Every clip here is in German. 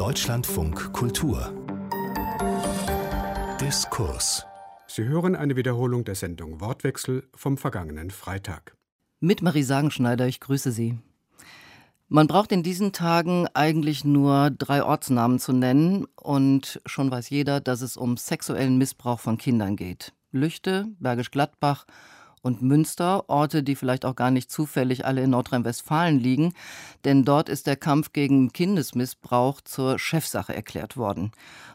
Deutschlandfunk Kultur Diskurs Sie hören eine Wiederholung der Sendung Wortwechsel vom vergangenen Freitag. Mit Marie Sagenschneider, ich grüße Sie. Man braucht in diesen Tagen eigentlich nur drei Ortsnamen zu nennen und schon weiß jeder, dass es um sexuellen Missbrauch von Kindern geht. Lüchte, Bergisch Gladbach und Münster, Orte, die vielleicht auch gar nicht zufällig alle in Nordrhein-Westfalen liegen, denn dort ist der Kampf gegen Kindesmissbrauch zur Chefsache erklärt worden.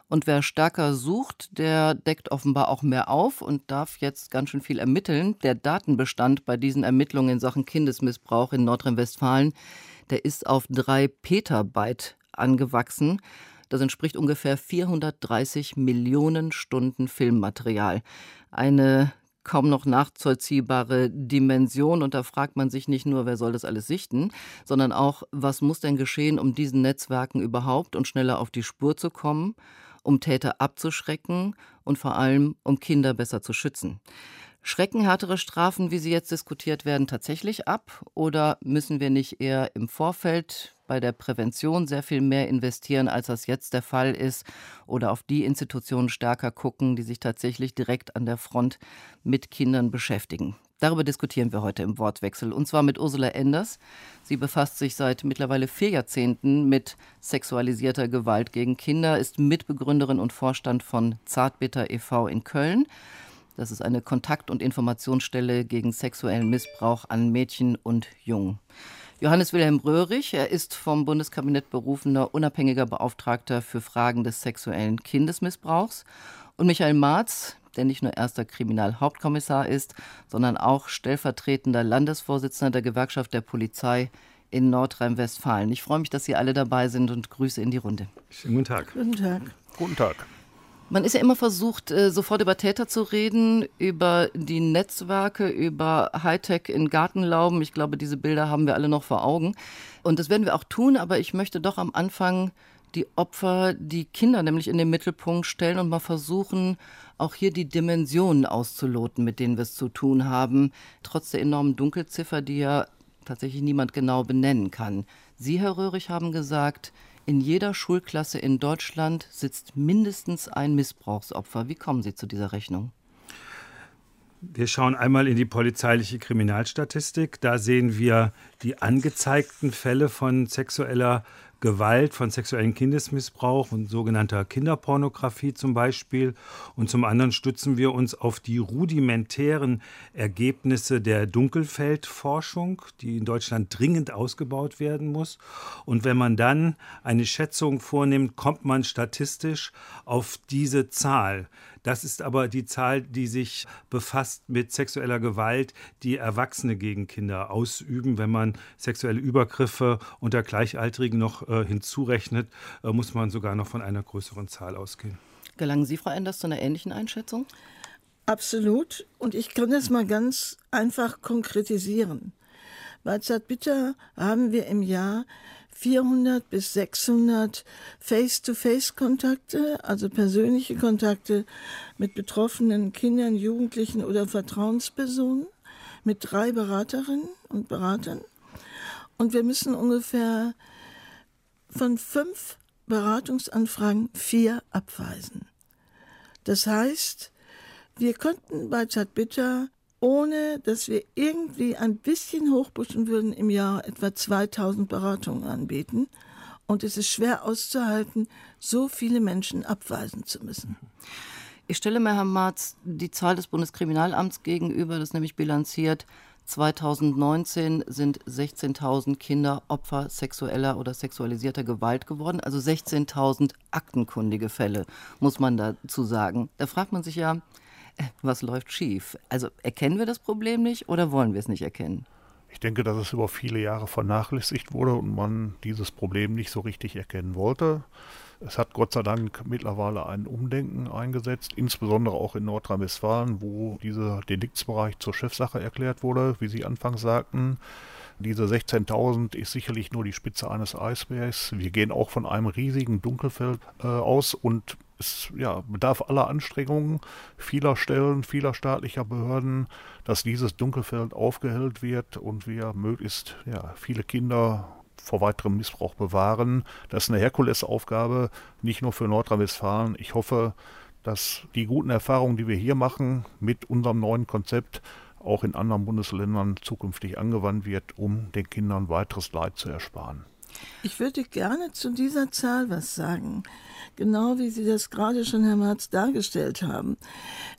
Und wer stärker sucht, der deckt offenbar auch mehr auf und darf jetzt ganz schön viel ermitteln. Der Datenbestand bei diesen Ermittlungen in Sachen Kindesmissbrauch in Nordrhein-Westfalen, der ist auf drei Petabyte angewachsen. Das entspricht ungefähr 430 Millionen Stunden Filmmaterial. Eine kaum noch nachvollziehbare Dimension. Und da fragt man sich nicht nur, wer soll das alles sichten, sondern auch, was muss denn geschehen, um diesen Netzwerken überhaupt und schneller auf die Spur zu kommen, um Täter abzuschrecken und vor allem, um Kinder besser zu schützen. Schrecken härtere Strafen, wie sie jetzt diskutiert werden, tatsächlich ab? Oder müssen wir nicht eher im Vorfeld bei der Prävention sehr viel mehr investieren, als das jetzt der Fall ist? Oder auf die Institutionen stärker gucken, die sich tatsächlich direkt an der Front mit Kindern beschäftigen? Darüber diskutieren wir heute im Wortwechsel. Und zwar mit Ursula Enders. Sie befasst sich seit mittlerweile vier Jahrzehnten mit sexualisierter Gewalt gegen Kinder, ist Mitbegründerin und Vorstand von Zartbitter e.V. in Köln. Das ist eine Kontakt- und Informationsstelle gegen sexuellen Missbrauch an Mädchen und Jungen. Johannes Wilhelm Röhrig, er ist vom Bundeskabinett berufener unabhängiger Beauftragter für Fragen des sexuellen Kindesmissbrauchs. Und Michael Marz, der nicht nur erster Kriminalhauptkommissar ist, sondern auch stellvertretender Landesvorsitzender der Gewerkschaft der Polizei in Nordrhein-Westfalen. Ich freue mich, dass Sie alle dabei sind und Grüße in die Runde. Schönen guten Tag. Guten Tag. Guten Tag. Man ist ja immer versucht, äh, sofort über Täter zu reden, über die Netzwerke, über Hightech in Gartenlauben. Ich glaube, diese Bilder haben wir alle noch vor Augen. Und das werden wir auch tun, aber ich möchte doch am Anfang die Opfer, die Kinder nämlich in den Mittelpunkt stellen und mal versuchen, auch hier die Dimensionen auszuloten, mit denen wir es zu tun haben, trotz der enormen Dunkelziffer, die ja tatsächlich niemand genau benennen kann. Sie, Herr Röhrig, haben gesagt, in jeder Schulklasse in Deutschland sitzt mindestens ein Missbrauchsopfer. Wie kommen Sie zu dieser Rechnung? Wir schauen einmal in die polizeiliche Kriminalstatistik. Da sehen wir die angezeigten Fälle von sexueller Gewalt, von sexuellem Kindesmissbrauch und sogenannter Kinderpornografie zum Beispiel. Und zum anderen stützen wir uns auf die rudimentären Ergebnisse der Dunkelfeldforschung, die in Deutschland dringend ausgebaut werden muss. Und wenn man dann eine Schätzung vornimmt, kommt man statistisch auf diese Zahl. Das ist aber die Zahl, die sich befasst mit sexueller Gewalt, die Erwachsene gegen Kinder ausüben. Wenn man sexuelle Übergriffe unter Gleichaltrigen noch äh, hinzurechnet, äh, muss man sogar noch von einer größeren Zahl ausgehen. Gelangen Sie, Frau Enders, zu einer ähnlichen Einschätzung? Absolut. Und ich kann das mal ganz einfach konkretisieren. Bei Zartbitter haben wir im Jahr 400 bis 600 Face-to-Face-Kontakte, also persönliche Kontakte mit betroffenen Kindern, Jugendlichen oder Vertrauenspersonen, mit drei Beraterinnen und Beratern. Und wir müssen ungefähr von fünf Beratungsanfragen vier abweisen. Das heißt, wir konnten bei Zartbitter ohne dass wir irgendwie ein bisschen hochpushen würden, im Jahr etwa 2000 Beratungen anbieten. Und es ist schwer auszuhalten, so viele Menschen abweisen zu müssen. Ich stelle mir, Herr Marz, die Zahl des Bundeskriminalamts gegenüber, das nämlich bilanziert, 2019 sind 16.000 Kinder Opfer sexueller oder sexualisierter Gewalt geworden, also 16.000 aktenkundige Fälle, muss man dazu sagen. Da fragt man sich ja, was läuft schief? Also erkennen wir das Problem nicht oder wollen wir es nicht erkennen? Ich denke, dass es über viele Jahre vernachlässigt wurde und man dieses Problem nicht so richtig erkennen wollte. Es hat Gott sei Dank mittlerweile ein Umdenken eingesetzt, insbesondere auch in Nordrhein-Westfalen, wo dieser Deliktsbereich zur Chefsache erklärt wurde, wie Sie anfangs sagten. Diese 16.000 ist sicherlich nur die Spitze eines Eisbergs. Wir gehen auch von einem riesigen Dunkelfeld äh, aus und es ja, bedarf aller Anstrengungen vieler Stellen, vieler staatlicher Behörden, dass dieses Dunkelfeld aufgehellt wird und wir möglichst ja, viele Kinder vor weiterem Missbrauch bewahren. Das ist eine Herkulesaufgabe, nicht nur für Nordrhein-Westfalen. Ich hoffe, dass die guten Erfahrungen, die wir hier machen, mit unserem neuen Konzept auch in anderen Bundesländern zukünftig angewandt wird, um den Kindern weiteres Leid zu ersparen. Ich würde gerne zu dieser Zahl was sagen, genau wie Sie das gerade schon, Herr Marz, dargestellt haben.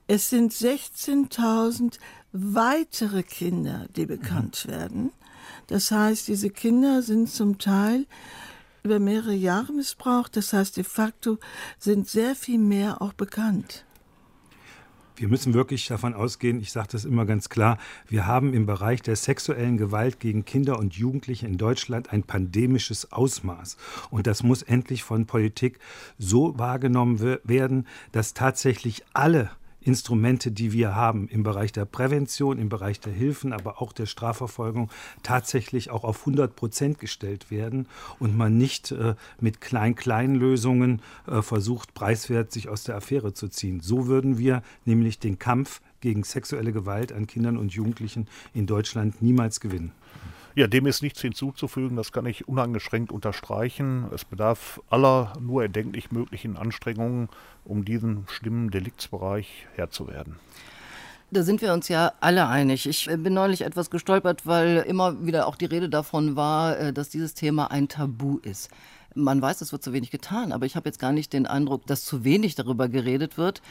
Es sind 16.000 weitere Kinder, die bekannt mhm. werden. Das heißt, diese Kinder sind zum Teil über mehrere Jahre missbraucht. Das heißt, de facto sind sehr viel mehr auch bekannt. Wir müssen wirklich davon ausgehen, ich sage das immer ganz klar, wir haben im Bereich der sexuellen Gewalt gegen Kinder und Jugendliche in Deutschland ein pandemisches Ausmaß. Und das muss endlich von Politik so wahrgenommen werden, dass tatsächlich alle Instrumente, die wir haben im Bereich der Prävention, im Bereich der Hilfen, aber auch der Strafverfolgung tatsächlich auch auf 100 Prozent gestellt werden und man nicht äh, mit Klein-Klein-Lösungen äh, versucht, preiswert sich aus der Affäre zu ziehen. So würden wir nämlich den Kampf gegen sexuelle Gewalt an Kindern und Jugendlichen in Deutschland niemals gewinnen. Ja, dem ist nichts hinzuzufügen, das kann ich uneingeschränkt unterstreichen. Es bedarf aller nur erdenklich möglichen Anstrengungen, um diesen schlimmen Deliktsbereich Herr zu werden. Da sind wir uns ja alle einig. Ich bin neulich etwas gestolpert, weil immer wieder auch die Rede davon war, äh, dass dieses Thema ein Tabu ist. Man weiß, es wird zu wenig getan, aber ich habe jetzt gar nicht den Eindruck, dass zu wenig darüber geredet wird.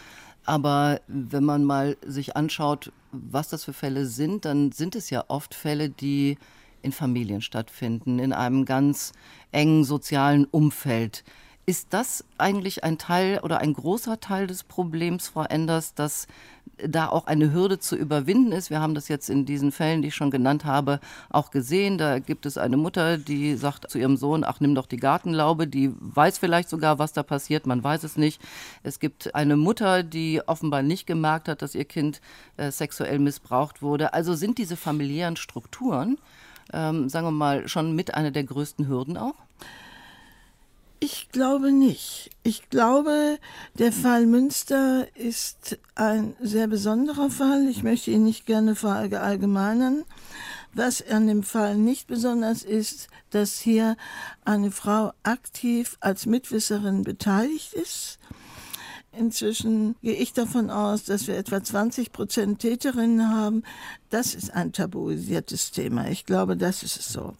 Aber wenn man mal sich anschaut, was das für Fälle sind, dann sind es ja oft Fälle, die in Familien stattfinden, in einem ganz engen sozialen Umfeld. Ist das eigentlich ein Teil oder ein großer Teil des Problems, Frau Enders, dass da auch eine Hürde zu überwinden ist? Wir haben das jetzt in diesen Fällen, die ich schon genannt habe, auch gesehen. Da gibt es eine Mutter, die sagt zu ihrem Sohn, ach, nimm doch die Gartenlaube. Die weiß vielleicht sogar, was da passiert, man weiß es nicht. Es gibt eine Mutter, die offenbar nicht gemerkt hat, dass ihr Kind äh, sexuell missbraucht wurde. Also sind diese familiären Strukturen, ähm, sagen wir mal, schon mit einer der größten Hürden auch? Ich glaube nicht. Ich glaube, der Fall Münster ist ein sehr besonderer Fall. Ich möchte ihn nicht gerne verallgemeinern. Was an dem Fall nicht besonders ist, dass hier eine Frau aktiv als Mitwisserin beteiligt ist Inzwischen gehe ich davon aus, dass wir etwa 20 Prozent Täterinnen haben. Das ist ein tabuisiertes Thema. Ich glaube, das ist es so.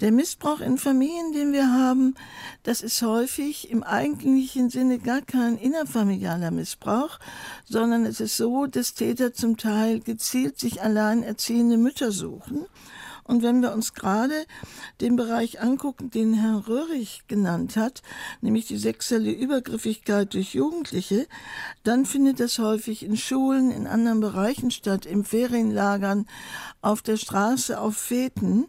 Der Missbrauch in Familien, den wir haben, das ist häufig im eigentlichen Sinne gar kein innerfamilialer Missbrauch, sondern es ist so, dass Täter zum Teil gezielt sich allein erziehende Mütter suchen und wenn wir uns gerade den Bereich angucken, den Herr Röhrig genannt hat, nämlich die sexuelle Übergriffigkeit durch Jugendliche, dann findet das häufig in Schulen, in anderen Bereichen statt, in Ferienlagern, auf der Straße, auf Feten.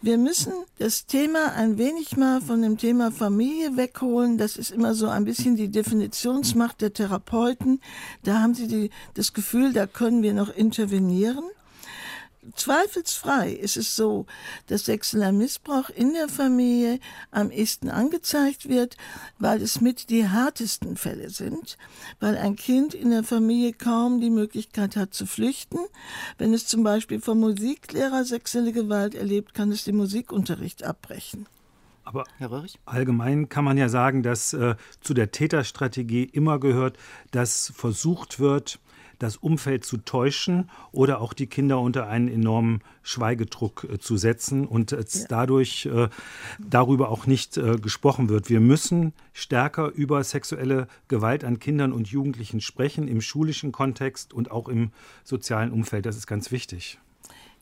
Wir müssen das Thema ein wenig mal von dem Thema Familie wegholen. Das ist immer so ein bisschen die Definitionsmacht der Therapeuten. Da haben sie die, das Gefühl, da können wir noch intervenieren. Zweifelsfrei ist es so, dass sexueller Missbrauch in der Familie am ehesten angezeigt wird, weil es mit die härtesten Fälle sind, weil ein Kind in der Familie kaum die Möglichkeit hat zu flüchten. Wenn es zum Beispiel vom Musiklehrer sexuelle Gewalt erlebt, kann es den Musikunterricht abbrechen. Aber allgemein kann man ja sagen, dass äh, zu der Täterstrategie immer gehört, dass versucht wird, das Umfeld zu täuschen oder auch die Kinder unter einen enormen Schweigedruck äh, zu setzen und äh, dadurch äh, darüber auch nicht äh, gesprochen wird. Wir müssen stärker über sexuelle Gewalt an Kindern und Jugendlichen sprechen, im schulischen Kontext und auch im sozialen Umfeld. Das ist ganz wichtig.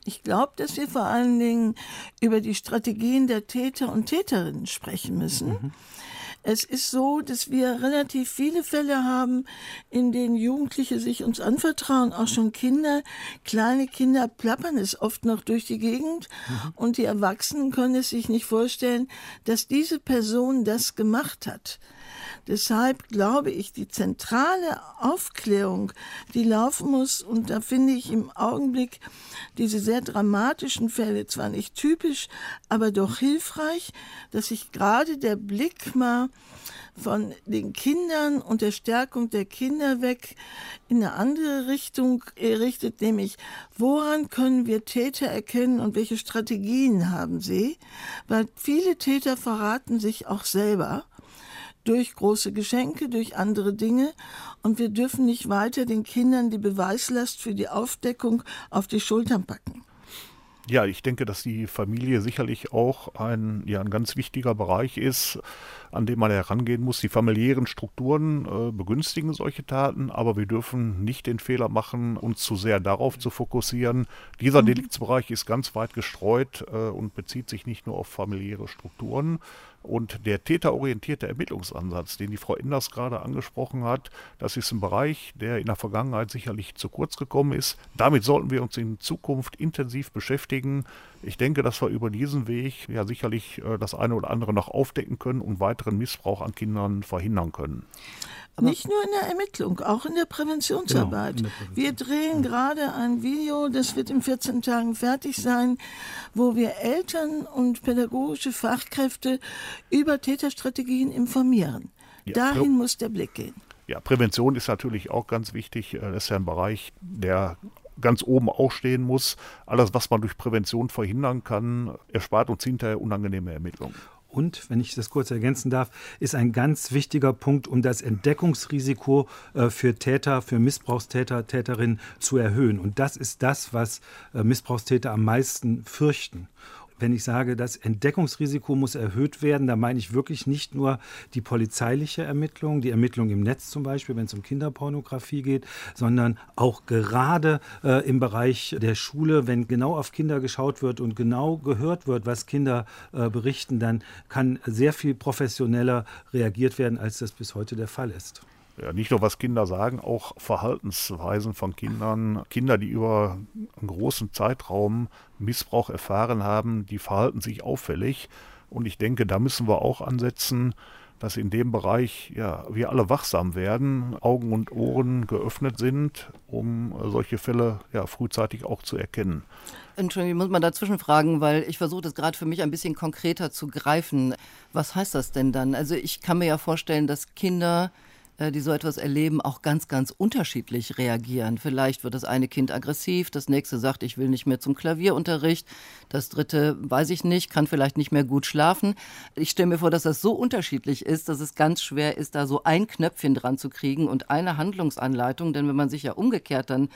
Ich glaube, dass wir vor allen Dingen über die Strategien der Täter und Täterinnen sprechen müssen. Mhm. Es ist so, dass wir relativ viele Fälle haben, in denen Jugendliche sich uns anvertrauen, auch schon Kinder. Kleine Kinder plappern es oft noch durch die Gegend mhm. und die Erwachsenen können es sich nicht vorstellen, dass diese Person das gemacht hat. Deshalb glaube ich, die zentrale Aufklärung, die laufen muss, und da finde ich im Augenblick diese sehr dramatischen Fälle zwar nicht typisch, aber doch hilfreich, dass sich gerade der Blick mal von den Kindern und der Stärkung der Kinder weg in eine andere Richtung richtet, nämlich woran können wir Täter erkennen und welche Strategien haben sie? Weil viele Täter verraten sich auch selber durch große Geschenke, durch andere Dinge. Und wir dürfen nicht weiter den Kindern die Beweislast für die Aufdeckung auf die Schultern packen. Ja, ich denke, dass die Familie sicherlich auch ein, ja, ein ganz wichtiger Bereich ist, an dem man herangehen muss. Die familiären Strukturen äh, begünstigen solche Taten, aber wir dürfen nicht den Fehler machen, uns zu sehr darauf zu fokussieren. Dieser mhm. Deliktsbereich ist ganz weit gestreut äh, und bezieht sich nicht nur auf familiäre Strukturen, und der täterorientierte Ermittlungsansatz, den die Frau Enders gerade angesprochen hat, das ist ein Bereich, der in der Vergangenheit sicherlich zu kurz gekommen ist. Damit sollten wir uns in Zukunft intensiv beschäftigen. Ich denke, dass wir über diesen Weg ja sicherlich äh, das eine oder andere noch aufdecken können und weiteren Missbrauch an Kindern verhindern können. Aber Nicht nur in der Ermittlung, auch in der Präventionsarbeit. Genau, in der Prävention. Wir drehen gerade ein Video, das wird in 14 Tagen fertig sein, wo wir Eltern und pädagogische Fachkräfte über Täterstrategien informieren. Ja, Dahin muss der Blick gehen. Ja, Prävention ist natürlich auch ganz wichtig. Äh, das ist ja ein Bereich, der ganz oben auch stehen muss. Alles, was man durch Prävention verhindern kann, erspart uns hinterher unangenehme Ermittlungen. Und, wenn ich das kurz ergänzen darf, ist ein ganz wichtiger Punkt, um das Entdeckungsrisiko äh, für Täter, für Missbrauchstäter, Täterinnen zu erhöhen. Und das ist das, was äh, Missbrauchstäter am meisten fürchten wenn ich sage, das Entdeckungsrisiko muss erhöht werden, da meine ich wirklich nicht nur die polizeiliche Ermittlung, die Ermittlung im Netz zum Beispiel, wenn es um Kinderpornografie geht, sondern auch gerade äh, im Bereich der Schule, wenn genau auf Kinder geschaut wird und genau gehört wird, was Kinder äh, berichten, dann kann sehr viel professioneller reagiert werden, als das bis heute der Fall ist. Ja, nicht nur was Kinder sagen, auch Verhaltensweisen von Kindern. Kinder, die über einen großen Zeitraum Missbrauch erfahren haben, die verhalten sich auffällig. Und ich denke, da müssen wir auch ansetzen, dass in dem Bereich ja, wir alle wachsam werden, Augen und Ohren geöffnet sind, um solche Fälle ja, frühzeitig auch zu erkennen. Entschuldigung, ich muss mal dazwischen fragen, weil ich versuche das gerade für mich ein bisschen konkreter zu greifen. Was heißt das denn dann? Also ich kann mir ja vorstellen, dass Kinder die so etwas erleben, auch ganz, ganz unterschiedlich reagieren. Vielleicht wird das eine Kind aggressiv, das nächste sagt, ich will nicht mehr zum Klavierunterricht, das dritte weiß ich nicht, kann vielleicht nicht mehr gut schlafen. Ich stelle mir vor, dass das so unterschiedlich ist, dass es ganz schwer ist, da so ein Knöpfchen dran zu kriegen und eine Handlungsanleitung, denn wenn man sich ja umgekehrt dann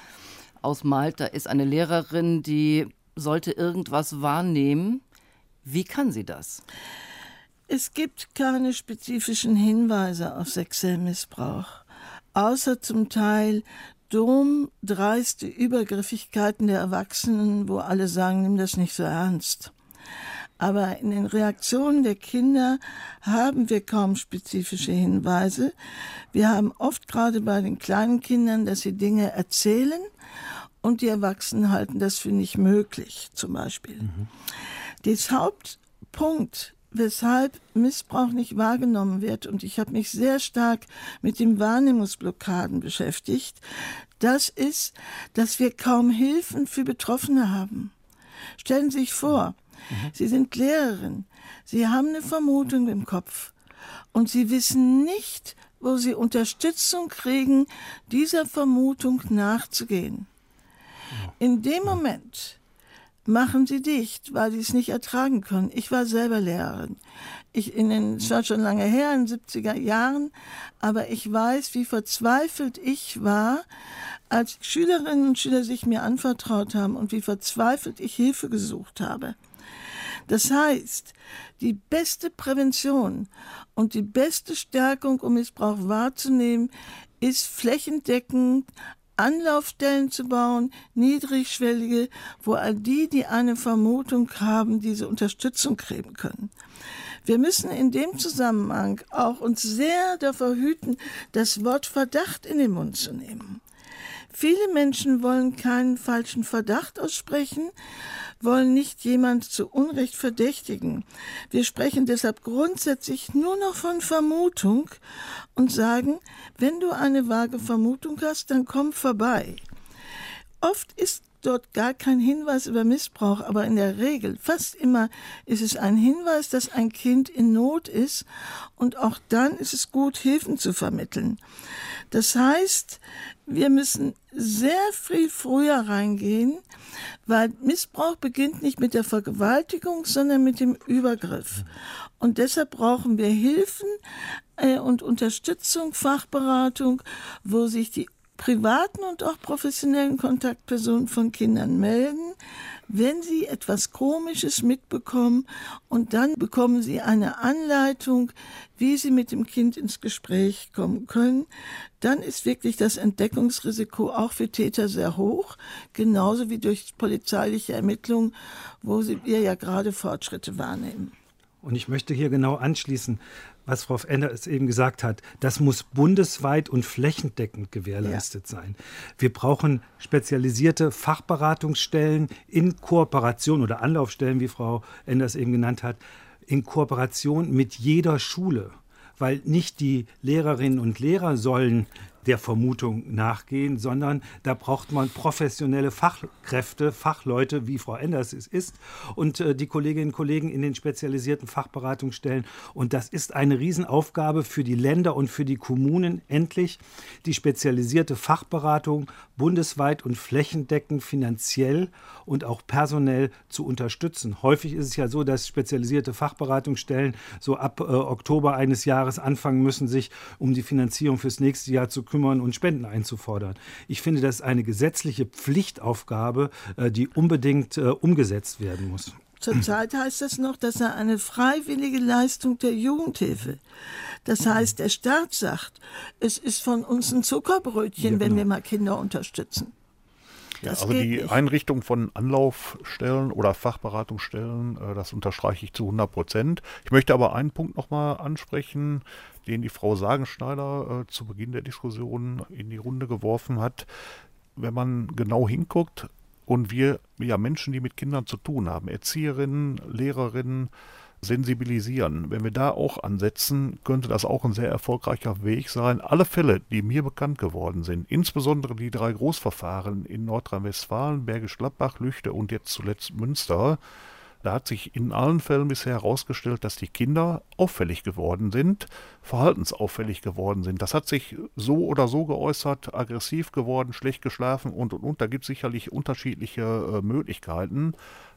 ausmalt, da ist eine Lehrerin, die sollte irgendwas wahrnehmen. Wie kann sie das? Es gibt keine spezifischen Hinweise auf sexuellen Missbrauch, außer zum Teil dumm, dreiste Übergriffigkeiten der Erwachsenen, wo alle sagen, nimm das nicht so ernst. Aber in den Reaktionen der Kinder haben wir kaum spezifische Hinweise. Wir haben oft gerade bei den kleinen Kindern, dass sie Dinge erzählen und die Erwachsenen halten das für nicht möglich, zum Beispiel. Mhm. Das Hauptpunkt weshalb Missbrauch nicht wahrgenommen wird. Und ich habe mich sehr stark mit den Wahrnehmungsblockaden beschäftigt. Das ist, dass wir kaum Hilfen für Betroffene haben. Stellen Sie sich vor, mhm. Sie sind Lehrerin, Sie haben eine Vermutung im Kopf und Sie wissen nicht, wo Sie Unterstützung kriegen, dieser Vermutung nachzugehen. In dem Moment, machen sie dicht, weil sie es nicht ertragen können. Ich war selber Lehrerin. Ich in den, war schon lange her, in den 70er Jahren, aber ich weiß, wie verzweifelt ich war, als Schülerinnen und Schüler sich mir anvertraut haben und wie verzweifelt ich Hilfe gesucht habe. Das heißt, die beste Prävention und die beste Stärkung, um Missbrauch wahrzunehmen, ist flächendeckend Anlaufstellen zu bauen, niedrigschwellige, wo all die, die eine Vermutung haben, diese Unterstützung kriegen können. Wir müssen in dem Zusammenhang auch uns sehr davor hüten, das Wort Verdacht in den Mund zu nehmen. Viele Menschen wollen keinen falschen Verdacht aussprechen, wollen nicht jemand zu Unrecht verdächtigen. Wir sprechen deshalb grundsätzlich nur noch von Vermutung und sagen, wenn du eine vage Vermutung hast, dann komm vorbei. Oft ist dort gar kein Hinweis über Missbrauch, aber in der Regel, fast immer, ist es ein Hinweis, dass ein Kind in Not ist und auch dann ist es gut, Hilfen zu vermitteln. Das heißt, wir müssen sehr viel früher reingehen, weil Missbrauch beginnt nicht mit der Vergewaltigung, sondern mit dem Übergriff. Und deshalb brauchen wir Hilfen äh, und Unterstützung, Fachberatung, wo sich die privaten und auch professionellen Kontaktpersonen von Kindern melden, wenn sie etwas Komisches mitbekommen. Und dann bekommen sie eine Anleitung, wie sie mit dem Kind ins Gespräch kommen können, dann ist wirklich das Entdeckungsrisiko auch für Täter sehr hoch, genauso wie durch polizeiliche Ermittlungen, wo wir ja gerade Fortschritte wahrnehmen. Und ich möchte hier genau anschließen, was Frau Enders eben gesagt hat, das muss bundesweit und flächendeckend gewährleistet ja. sein. Wir brauchen spezialisierte Fachberatungsstellen in Kooperation oder Anlaufstellen, wie Frau Enders eben genannt hat, in Kooperation mit jeder Schule weil nicht die Lehrerinnen und Lehrer sollen der Vermutung nachgehen, sondern da braucht man professionelle Fachkräfte, Fachleute, wie Frau Enders es ist, und äh, die Kolleginnen und Kollegen in den spezialisierten Fachberatungsstellen. Und das ist eine Riesenaufgabe für die Länder und für die Kommunen, endlich die spezialisierte Fachberatung bundesweit und flächendeckend finanziell und auch personell zu unterstützen. Häufig ist es ja so, dass spezialisierte Fachberatungsstellen so ab äh, Oktober eines Jahres anfangen müssen, sich um die Finanzierung fürs nächste Jahr zu kümmern kümmern und Spenden einzufordern. Ich finde, das ist eine gesetzliche Pflichtaufgabe, äh, die unbedingt äh, umgesetzt werden muss. Zurzeit heißt das noch, dass er eine freiwillige Leistung der Jugendhilfe. Das heißt, der Staat sagt, es ist von uns ein Zuckerbrötchen, ja, genau. wenn wir mal Kinder unterstützen. Ja, also die nicht. Einrichtung von Anlaufstellen oder Fachberatungsstellen, äh, das unterstreiche ich zu 100 Prozent. Ich möchte aber einen Punkt nochmal ansprechen, den die Frau Sagenschneider äh, zu Beginn der Diskussion in die Runde geworfen hat. Wenn man genau hinguckt und wir ja Menschen, die mit Kindern zu tun haben, Erzieherinnen, Lehrerinnen, sensibilisieren. Wenn wir da auch ansetzen, könnte das auch ein sehr erfolgreicher Weg sein. Alle Fälle, die mir bekannt geworden sind, insbesondere die drei Großverfahren in Nordrhein-Westfalen, Bergisch Gladbach, Lüchte und jetzt zuletzt Münster, da hat sich in allen Fällen bisher herausgestellt, dass die Kinder auffällig geworden sind, verhaltensauffällig geworden sind. Das hat sich so oder so geäußert, aggressiv geworden, schlecht geschlafen und und und. Da gibt es sicherlich unterschiedliche äh, Möglichkeiten.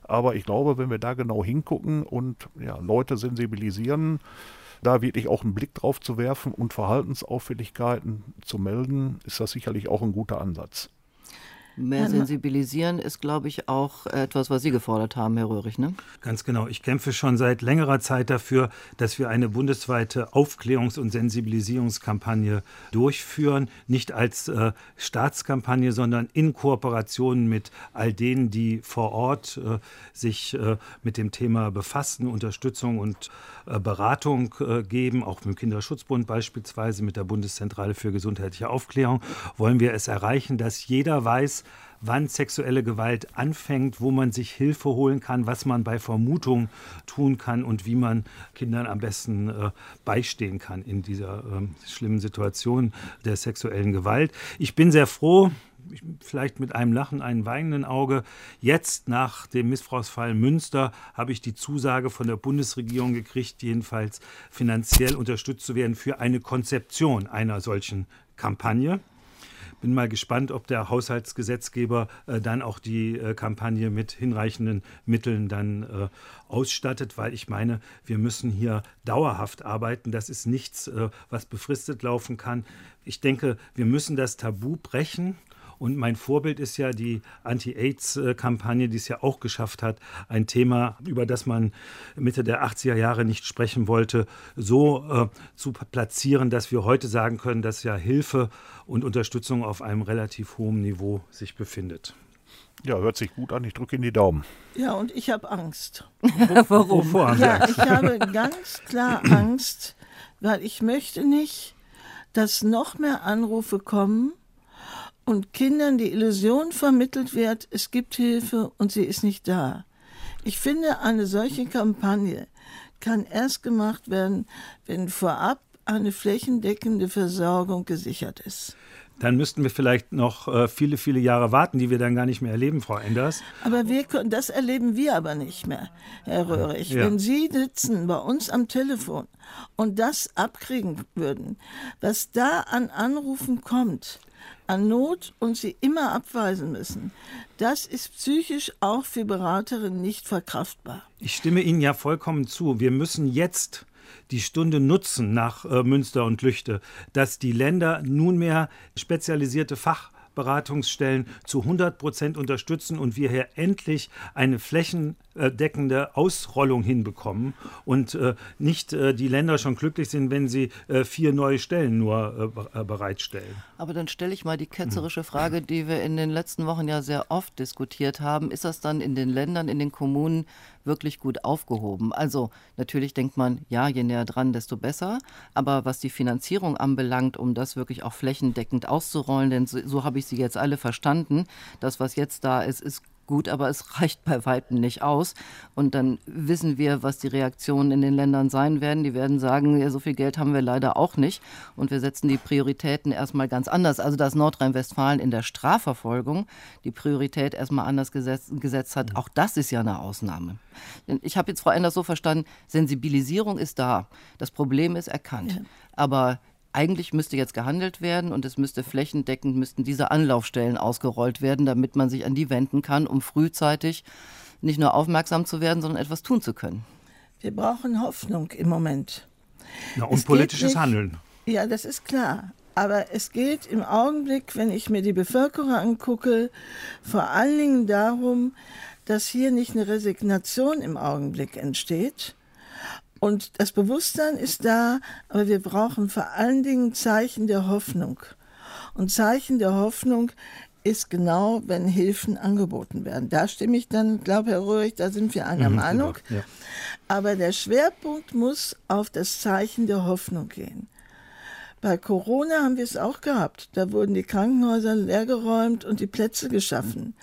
Aber ich glaube, wenn wir da genau hingucken und ja, Leute sensibilisieren, da wirklich auch einen Blick drauf zu werfen und Verhaltensauffälligkeiten zu melden, ist das sicherlich auch ein guter Ansatz. Mehr sensibilisieren ist, glaube ich, auch etwas, was Sie gefordert haben, Herr Röhrig. Ne? Ganz genau. Ich kämpfe schon seit längerer Zeit dafür, dass wir eine bundesweite Aufklärungs- und Sensibilisierungskampagne durchführen. Nicht als äh, Staatskampagne, sondern in Kooperation mit all denen, die vor Ort äh, sich äh, mit dem Thema befassen, Unterstützung und äh, Beratung äh, geben, auch mit dem Kinderschutzbund beispielsweise, mit der Bundeszentrale für gesundheitliche Aufklärung, wollen wir es erreichen, dass jeder weiß, wann sexuelle Gewalt anfängt, wo man sich Hilfe holen kann, was man bei Vermutung tun kann und wie man Kindern am besten äh, beistehen kann in dieser äh, schlimmen Situation der sexuellen Gewalt. Ich bin sehr froh, vielleicht mit einem Lachen, einem weinenden Auge. Jetzt nach dem Missbrauchsfall Münster habe ich die Zusage von der Bundesregierung gekriegt, jedenfalls finanziell unterstützt zu werden für eine Konzeption einer solchen Kampagne bin mal gespannt, ob der Haushaltsgesetzgeber äh, dann auch die äh, Kampagne mit hinreichenden Mitteln dann äh, ausstattet, weil ich meine, wir müssen hier dauerhaft arbeiten. Das ist nichts, äh, was befristet laufen kann. Ich denke, wir müssen das Tabu brechen und mein Vorbild ist ja die Anti-AIDS-Kampagne, die es ja auch geschafft hat, ein Thema, über das man Mitte der 80er Jahre nicht sprechen wollte, so äh, zu platzieren, dass wir heute sagen können, dass ja Hilfe und Unterstützung auf einem relativ hohen Niveau sich befindet. Ja, hört sich gut an. Ich drücke in die Daumen. Ja, und ich habe Angst. Warum? Ja, ich habe ganz klar Angst, weil ich möchte nicht, dass noch mehr Anrufe kommen und Kindern die Illusion vermittelt wird, es gibt Hilfe und sie ist nicht da. Ich finde, eine solche Kampagne kann erst gemacht werden, wenn vorab eine flächendeckende Versorgung gesichert ist dann müssten wir vielleicht noch äh, viele, viele Jahre warten, die wir dann gar nicht mehr erleben, Frau Enders. Aber wir, das erleben wir aber nicht mehr, Herr Röhrig. Ja. Wenn Sie sitzen bei uns am Telefon und das abkriegen würden, was da an Anrufen kommt, an Not und sie immer abweisen müssen, das ist psychisch auch für Beraterinnen nicht verkraftbar. Ich stimme Ihnen ja vollkommen zu. Wir müssen jetzt die Stunde nutzen nach äh, Münster und Lüchte, dass die Länder nunmehr spezialisierte Fach Beratungsstellen zu 100 Prozent unterstützen und wir hier endlich eine flächendeckende Ausrollung hinbekommen und äh, nicht äh, die Länder schon glücklich sind, wenn sie vier neue Stellen nur bereitstellen. Aber dann stelle ich mal die ketzerische Frage, die wir in den letzten Wochen ja sehr oft diskutiert haben. Ist das dann in den Ländern, in den Kommunen wirklich gut aufgehoben. Also natürlich denkt man, ja, je näher dran, desto besser. Aber was die Finanzierung anbelangt, um das wirklich auch flächendeckend auszurollen, denn so, so habe ich Sie jetzt alle verstanden, das, was jetzt da ist, ist gut, aber es reicht bei weitem nicht aus. Und dann wissen wir, was die Reaktionen in den Ländern sein werden. Die werden sagen, ja, so viel Geld haben wir leider auch nicht. Und wir setzen die Prioritäten erstmal ganz anders. Also, dass Nordrhein-Westfalen in der Strafverfolgung die Priorität erstmal anders gesetzt, gesetzt hat, auch das ist ja eine Ausnahme. Ich habe jetzt Frau Enders so verstanden, Sensibilisierung ist da. Das Problem ist erkannt. Ja. Aber eigentlich müsste jetzt gehandelt werden und es müsste flächendeckend müssten diese Anlaufstellen ausgerollt werden, damit man sich an die wenden kann, um frühzeitig nicht nur aufmerksam zu werden, sondern etwas tun zu können. Wir brauchen Hoffnung im Moment. Na, und es politisches nicht, Handeln. Ja, das ist klar. Aber es geht im Augenblick, wenn ich mir die Bevölkerung angucke, vor allen Dingen darum, dass hier nicht eine Resignation im Augenblick entsteht, und das Bewusstsein ist da, aber wir brauchen vor allen Dingen Zeichen der Hoffnung. Und Zeichen der Hoffnung ist genau, wenn Hilfen angeboten werden. Da stimme ich dann, glaube Herr Röhrig, da sind wir einer mhm, Meinung. Genau, ja. Aber der Schwerpunkt muss auf das Zeichen der Hoffnung gehen. Bei Corona haben wir es auch gehabt. Da wurden die Krankenhäuser leergeräumt und die Plätze geschaffen.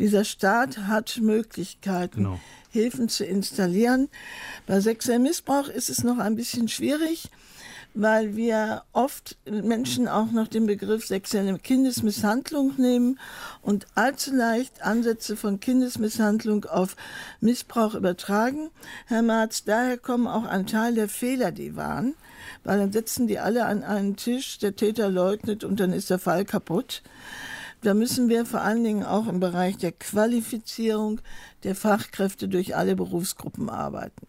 Dieser Staat hat Möglichkeiten. Genau Hilfen zu installieren. Bei sexuellem Missbrauch ist es noch ein bisschen schwierig, weil wir oft Menschen auch noch den Begriff sexuelle Kindesmisshandlung nehmen und allzu leicht Ansätze von Kindesmisshandlung auf Missbrauch übertragen. Herr Marz, daher kommen auch ein Teil der Fehler, die waren, weil dann sitzen die alle an einen Tisch, der Täter leugnet und dann ist der Fall kaputt. Da müssen wir vor allen Dingen auch im Bereich der Qualifizierung der Fachkräfte durch alle Berufsgruppen arbeiten.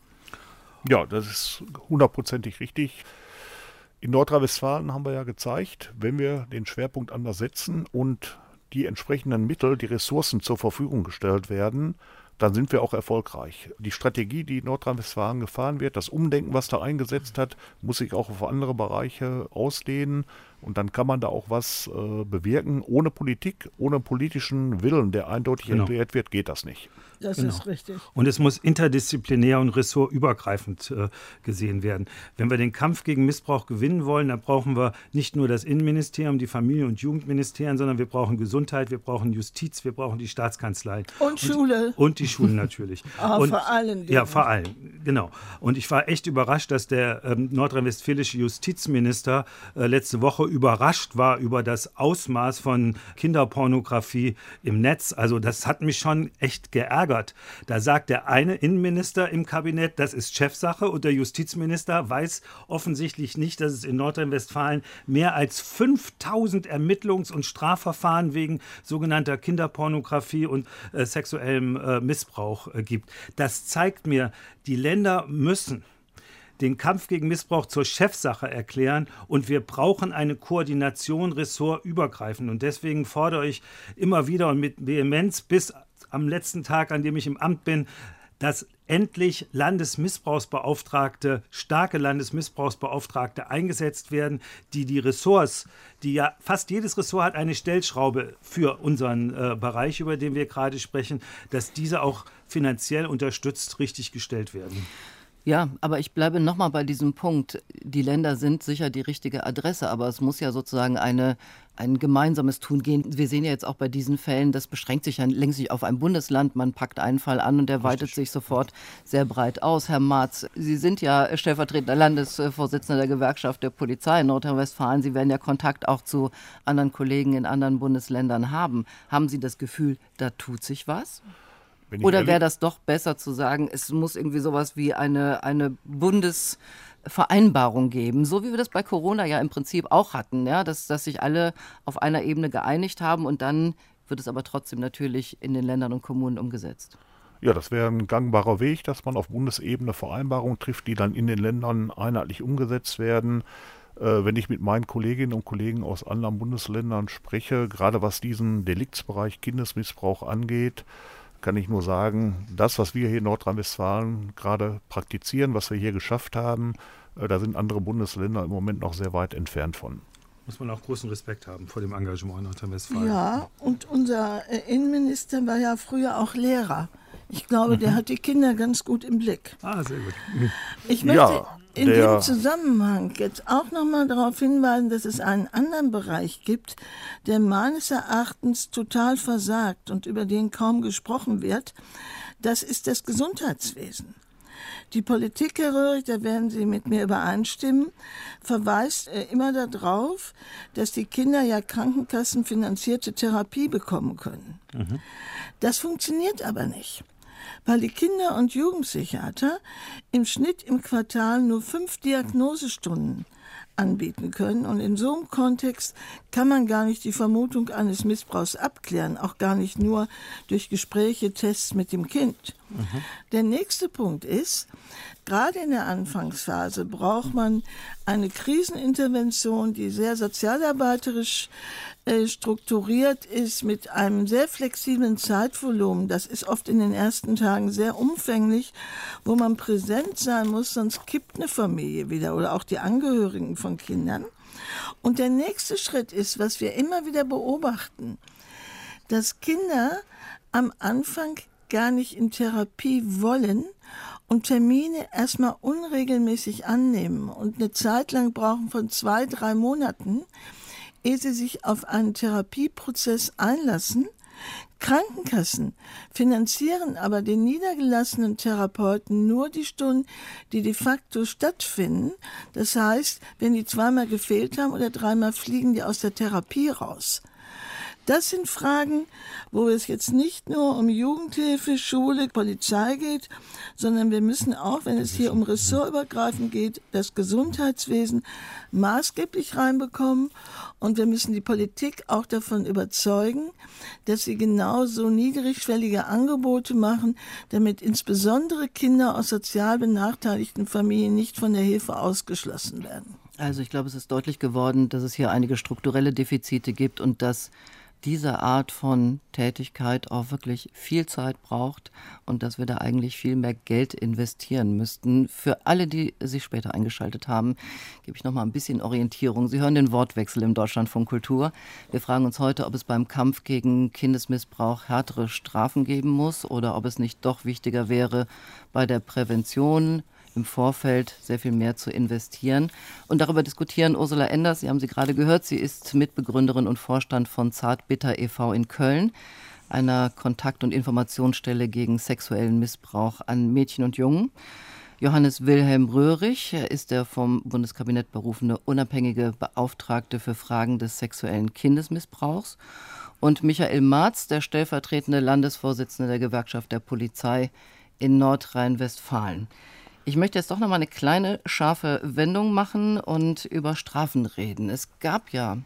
Ja, das ist hundertprozentig richtig. In Nordrhein-Westfalen haben wir ja gezeigt, wenn wir den Schwerpunkt anders setzen und die entsprechenden Mittel, die Ressourcen zur Verfügung gestellt werden, dann sind wir auch erfolgreich. Die Strategie, die Nordrhein-Westfalen gefahren wird, das Umdenken, was da eingesetzt hat, muss sich auch auf andere Bereiche ausdehnen. Und dann kann man da auch was äh, bewirken. Ohne Politik, ohne politischen Willen, der eindeutig genau. erklärt wird, geht das nicht. Das genau. ist richtig. Und es muss interdisziplinär und ressortübergreifend äh, gesehen werden. Wenn wir den Kampf gegen Missbrauch gewinnen wollen, dann brauchen wir nicht nur das Innenministerium, die Familien- und Jugendministerien, sondern wir brauchen Gesundheit, wir brauchen Justiz, wir brauchen die Staatskanzlei. Und, und Schule. Und die Schulen natürlich. Aber und, vor allem. Ja, vor allem, genau. Und ich war echt überrascht, dass der ähm, nordrhein-westfälische Justizminister äh, letzte Woche überrascht war über das Ausmaß von Kinderpornografie im Netz. Also das hat mich schon echt geärgert. Da sagt der eine Innenminister im Kabinett, das ist Chefsache und der Justizminister weiß offensichtlich nicht, dass es in Nordrhein-Westfalen mehr als 5000 Ermittlungs- und Strafverfahren wegen sogenannter Kinderpornografie und äh, sexuellem äh, Missbrauch äh, gibt. Das zeigt mir, die Länder müssen den Kampf gegen Missbrauch zur Chefsache erklären und wir brauchen eine Koordination ressortübergreifend. Und deswegen fordere ich immer wieder und mit Vehemenz bis am letzten Tag, an dem ich im Amt bin, dass endlich Landesmissbrauchsbeauftragte, starke Landesmissbrauchsbeauftragte eingesetzt werden, die die Ressorts, die ja fast jedes Ressort hat eine Stellschraube für unseren äh, Bereich, über den wir gerade sprechen, dass diese auch finanziell unterstützt richtig gestellt werden. Ja, aber ich bleibe nochmal bei diesem Punkt. Die Länder sind sicher die richtige Adresse, aber es muss ja sozusagen eine, ein gemeinsames Tun gehen. Wir sehen ja jetzt auch bei diesen Fällen, das beschränkt sich ja längst nicht auf ein Bundesland. Man packt einen Fall an und der weitet sich sofort sehr breit aus. Herr Marz, Sie sind ja stellvertretender Landesvorsitzender der Gewerkschaft der Polizei in Nordrhein-Westfalen. Sie werden ja Kontakt auch zu anderen Kollegen in anderen Bundesländern haben. Haben Sie das Gefühl, da tut sich was? Oder wäre das doch besser zu sagen, es muss irgendwie sowas wie eine, eine Bundesvereinbarung geben, so wie wir das bei Corona ja im Prinzip auch hatten, ja, dass, dass sich alle auf einer Ebene geeinigt haben und dann wird es aber trotzdem natürlich in den Ländern und Kommunen umgesetzt. Ja, das wäre ein gangbarer Weg, dass man auf Bundesebene Vereinbarungen trifft, die dann in den Ländern einheitlich umgesetzt werden. Äh, wenn ich mit meinen Kolleginnen und Kollegen aus anderen Bundesländern spreche, gerade was diesen Deliktsbereich Kindesmissbrauch angeht, kann ich nur sagen, das, was wir hier in Nordrhein-Westfalen gerade praktizieren, was wir hier geschafft haben, äh, da sind andere Bundesländer im Moment noch sehr weit entfernt von. Muss man auch großen Respekt haben vor dem Engagement in Nordrhein-Westfalen. Ja, und unser äh, Innenminister war ja früher auch Lehrer. Ich glaube, der mhm. hat die Kinder ganz gut im Blick. Ah, sehr gut. Ich möchte ja, in dem Zusammenhang jetzt auch nochmal darauf hinweisen, dass es einen anderen Bereich gibt, der meines Erachtens total versagt und über den kaum gesprochen wird. Das ist das Gesundheitswesen. Die Politik, Herr Röhrig, da werden Sie mit mir übereinstimmen, verweist äh, immer darauf, dass die Kinder ja krankenkassenfinanzierte Therapie bekommen können. Mhm. Das funktioniert aber nicht weil die Kinder- und Jugendpsychiater im Schnitt im Quartal nur fünf Diagnosestunden anbieten können. Und in so einem Kontext kann man gar nicht die Vermutung eines Missbrauchs abklären, auch gar nicht nur durch Gespräche, Tests mit dem Kind. Mhm. Der nächste Punkt ist, gerade in der Anfangsphase braucht man eine Krisenintervention, die sehr sozialarbeiterisch äh, strukturiert ist mit einem sehr flexiblen Zeitvolumen. Das ist oft in den ersten Tagen sehr umfänglich, wo man präsent sein muss, sonst kippt eine Familie wieder oder auch die Angehörigen von Kindern. Und der nächste Schritt ist, was wir immer wieder beobachten, dass Kinder am Anfang gar nicht in Therapie wollen und Termine erstmal unregelmäßig annehmen und eine Zeit lang brauchen von zwei, drei Monaten, ehe sie sich auf einen Therapieprozess einlassen. Krankenkassen finanzieren aber den niedergelassenen Therapeuten nur die Stunden, die de facto stattfinden. Das heißt, wenn die zweimal gefehlt haben oder dreimal fliegen die aus der Therapie raus. Das sind Fragen, wo es jetzt nicht nur um Jugendhilfe, Schule, Polizei geht, sondern wir müssen auch, wenn es hier um ressortübergreifend geht, das Gesundheitswesen maßgeblich reinbekommen und wir müssen die Politik auch davon überzeugen, dass sie genauso niedrigschwellige Angebote machen, damit insbesondere Kinder aus sozial benachteiligten Familien nicht von der Hilfe ausgeschlossen werden. Also ich glaube, es ist deutlich geworden, dass es hier einige strukturelle Defizite gibt und dass diese Art von Tätigkeit auch wirklich viel Zeit braucht und dass wir da eigentlich viel mehr Geld investieren müssten. Für alle, die sich später eingeschaltet haben, gebe ich noch mal ein bisschen Orientierung. Sie hören den Wortwechsel im Deutschlandfunk Kultur. Wir fragen uns heute, ob es beim Kampf gegen Kindesmissbrauch härtere Strafen geben muss oder ob es nicht doch wichtiger wäre, bei der Prävention im Vorfeld sehr viel mehr zu investieren. Und darüber diskutieren Ursula Enders, Sie haben sie gerade gehört, sie ist Mitbegründerin und Vorstand von Zartbitter e.V. in Köln, einer Kontakt- und Informationsstelle gegen sexuellen Missbrauch an Mädchen und Jungen. Johannes Wilhelm Röhrig ist der vom Bundeskabinett berufene unabhängige Beauftragte für Fragen des sexuellen Kindesmissbrauchs. Und Michael Marz, der stellvertretende Landesvorsitzende der Gewerkschaft der Polizei in Nordrhein-Westfalen. Ich möchte jetzt doch noch mal eine kleine scharfe Wendung machen und über Strafen reden. Es gab ja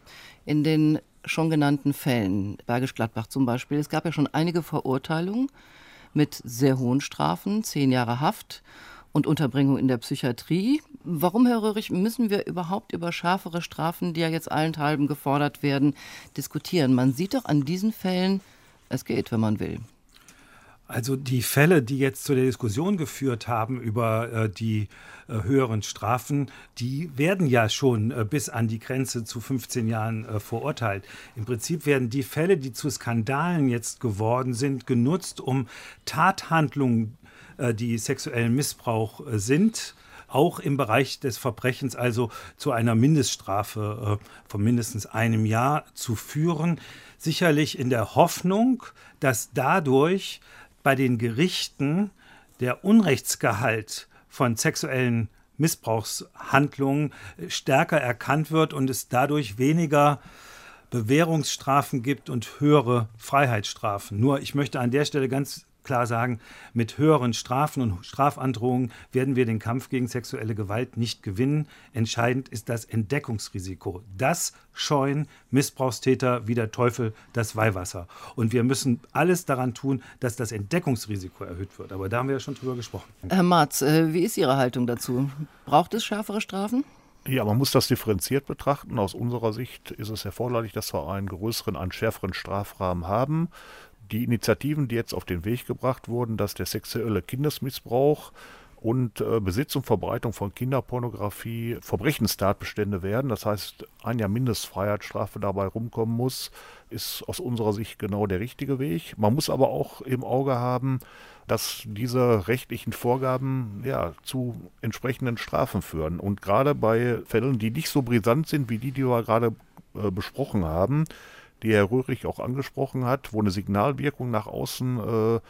in den schon genannten Fällen, Bergisch Gladbach zum Beispiel, es gab ja schon einige Verurteilungen mit sehr hohen Strafen, zehn Jahre Haft und Unterbringung in der Psychiatrie. Warum, Herr Röhrig, müssen wir überhaupt über schärfere Strafen, die ja jetzt allenthalben gefordert werden, diskutieren? Man sieht doch an diesen Fällen, es geht, wenn man will. Also die Fälle, die jetzt zu der Diskussion geführt haben über äh, die äh, höheren Strafen, die werden ja schon äh, bis an die Grenze zu 15 Jahren äh, verurteilt. Im Prinzip werden die Fälle, die zu Skandalen jetzt geworden sind, genutzt, um Tathandlungen äh, die sexuellen Missbrauch äh, sind auch im Bereich des Verbrechens, also zu einer Mindeststrafe von mindestens einem Jahr zu führen. Sicherlich in der Hoffnung, dass dadurch bei den Gerichten der Unrechtsgehalt von sexuellen Missbrauchshandlungen stärker erkannt wird und es dadurch weniger Bewährungsstrafen gibt und höhere Freiheitsstrafen. Nur ich möchte an der Stelle ganz klar sagen, mit höheren Strafen und Strafandrohungen werden wir den Kampf gegen sexuelle Gewalt nicht gewinnen. Entscheidend ist das Entdeckungsrisiko. Das scheuen Missbrauchstäter wie der Teufel das Weihwasser. Und wir müssen alles daran tun, dass das Entdeckungsrisiko erhöht wird. Aber da haben wir ja schon drüber gesprochen. Herr Marz, äh, wie ist Ihre Haltung dazu? Braucht es schärfere Strafen? Ja, man muss das differenziert betrachten. Aus unserer Sicht ist es erforderlich, dass wir einen größeren, einen schärferen Strafrahmen haben die Initiativen, die jetzt auf den Weg gebracht wurden, dass der sexuelle Kindesmissbrauch und äh, Besitz und Verbreitung von Kinderpornografie Verbrechenstatbestände werden. Das heißt, ein Jahr Mindestfreiheitsstrafe dabei rumkommen muss, ist aus unserer Sicht genau der richtige Weg. Man muss aber auch im Auge haben, dass diese rechtlichen Vorgaben ja, zu entsprechenden Strafen führen. Und gerade bei Fällen, die nicht so brisant sind wie die, die wir gerade äh, besprochen haben, die Herr Röhrig auch angesprochen hat, wo eine Signalwirkung nach außen äh,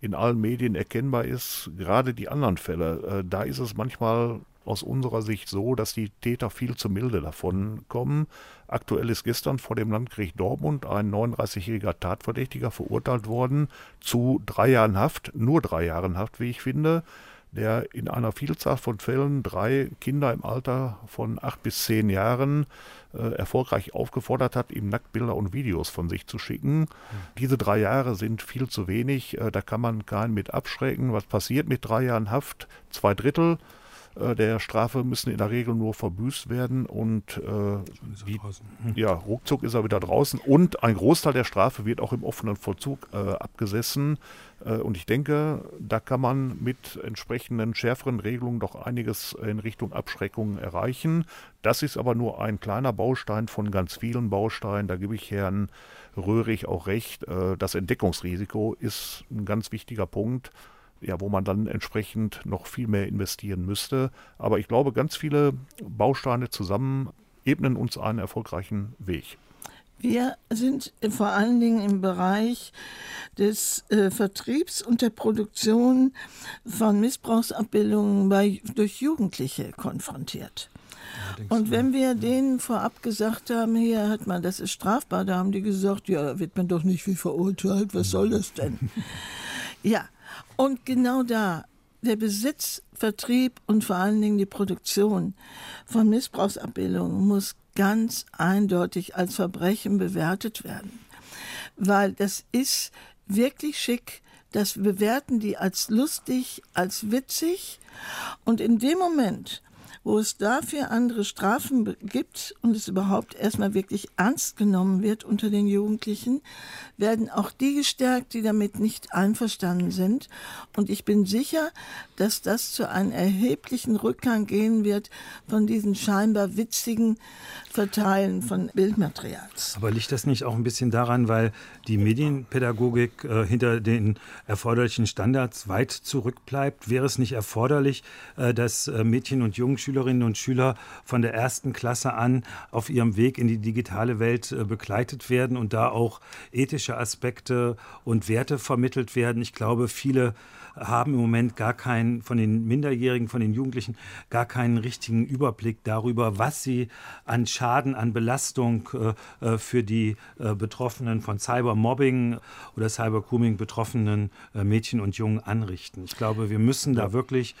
in allen Medien erkennbar ist. Gerade die anderen Fälle, äh, da ist es manchmal aus unserer Sicht so, dass die Täter viel zu milde davon kommen. Aktuell ist gestern vor dem Landgericht Dortmund ein 39-jähriger Tatverdächtiger verurteilt worden zu drei Jahren Haft, nur drei Jahren Haft, wie ich finde der in einer Vielzahl von Fällen drei Kinder im Alter von acht bis zehn Jahren äh, erfolgreich aufgefordert hat, ihm Nacktbilder und Videos von sich zu schicken. Mhm. Diese drei Jahre sind viel zu wenig, äh, da kann man keinen mit abschrecken. Was passiert mit drei Jahren Haft? Zwei Drittel äh, der Strafe müssen in der Regel nur verbüßt werden und äh, die, ja, ruckzuck ist er wieder draußen und ein Großteil der Strafe wird auch im offenen Vollzug äh, abgesessen. Äh, und ich denke, da kann man mit entsprechenden schärferen Regelungen doch einiges in Richtung Abschreckung erreichen. Das ist aber nur ein kleiner Baustein von ganz vielen Bausteinen. Da gebe ich Herrn Röhrig auch recht. Äh, das Entdeckungsrisiko ist ein ganz wichtiger Punkt ja, wo man dann entsprechend noch viel mehr investieren müsste. Aber ich glaube, ganz viele Bausteine zusammen ebnen uns einen erfolgreichen Weg. Wir sind vor allen Dingen im Bereich des äh, Vertriebs und der Produktion von Missbrauchsabbildungen bei, durch Jugendliche konfrontiert. Und wenn wir denen vorab gesagt haben, hier hat man, das ist strafbar, da haben die gesagt, ja, da wird man doch nicht wie verurteilt, was soll das denn? ja, und genau da, der Besitz, Vertrieb und vor allen Dingen die Produktion von Missbrauchsabbildungen muss ganz eindeutig als Verbrechen bewertet werden. Weil das ist wirklich schick, das bewerten die als lustig, als witzig. Und in dem Moment, wo es dafür andere Strafen gibt und es überhaupt erstmal wirklich ernst genommen wird unter den Jugendlichen, werden auch die gestärkt, die damit nicht einverstanden sind. Und ich bin sicher, dass das zu einem erheblichen Rückgang gehen wird von diesen scheinbar witzigen Verteilen von Bildmaterials. Aber liegt das nicht auch ein bisschen daran, weil die Medienpädagogik äh, hinter den erforderlichen Standards weit zurückbleibt? Wäre es nicht erforderlich, äh, dass äh, Mädchen und Jungschülerinnen und Schüler von der ersten Klasse an auf ihrem Weg in die digitale Welt äh, begleitet werden und da auch ethische Aspekte und Werte vermittelt werden? Ich glaube, viele haben im Moment gar keinen, von den Minderjährigen, von den Jugendlichen, gar keinen richtigen Überblick darüber, was sie an Schaden, an Belastung äh, äh für die äh, Betroffenen von Cybermobbing oder Cybergrooming betroffenen äh, Mädchen und Jungen anrichten. Ich glaube, wir müssen da wirklich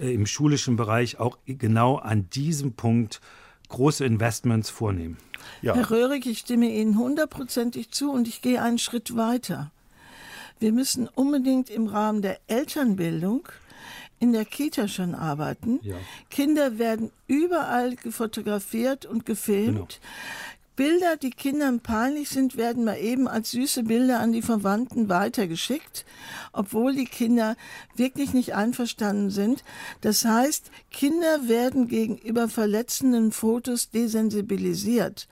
im schulischen Bereich auch genau an diesem Punkt große Investments vornehmen. Ja. Herr Röhrig, ich stimme Ihnen hundertprozentig zu und ich gehe einen Schritt weiter. Wir müssen unbedingt im Rahmen der Elternbildung in der Kita schon arbeiten. Ja. Kinder werden überall fotografiert und gefilmt. Genau. Bilder, die Kindern peinlich sind, werden mal eben als süße Bilder an die Verwandten weitergeschickt, obwohl die Kinder wirklich nicht einverstanden sind. Das heißt, Kinder werden gegenüber verletzenden Fotos desensibilisiert.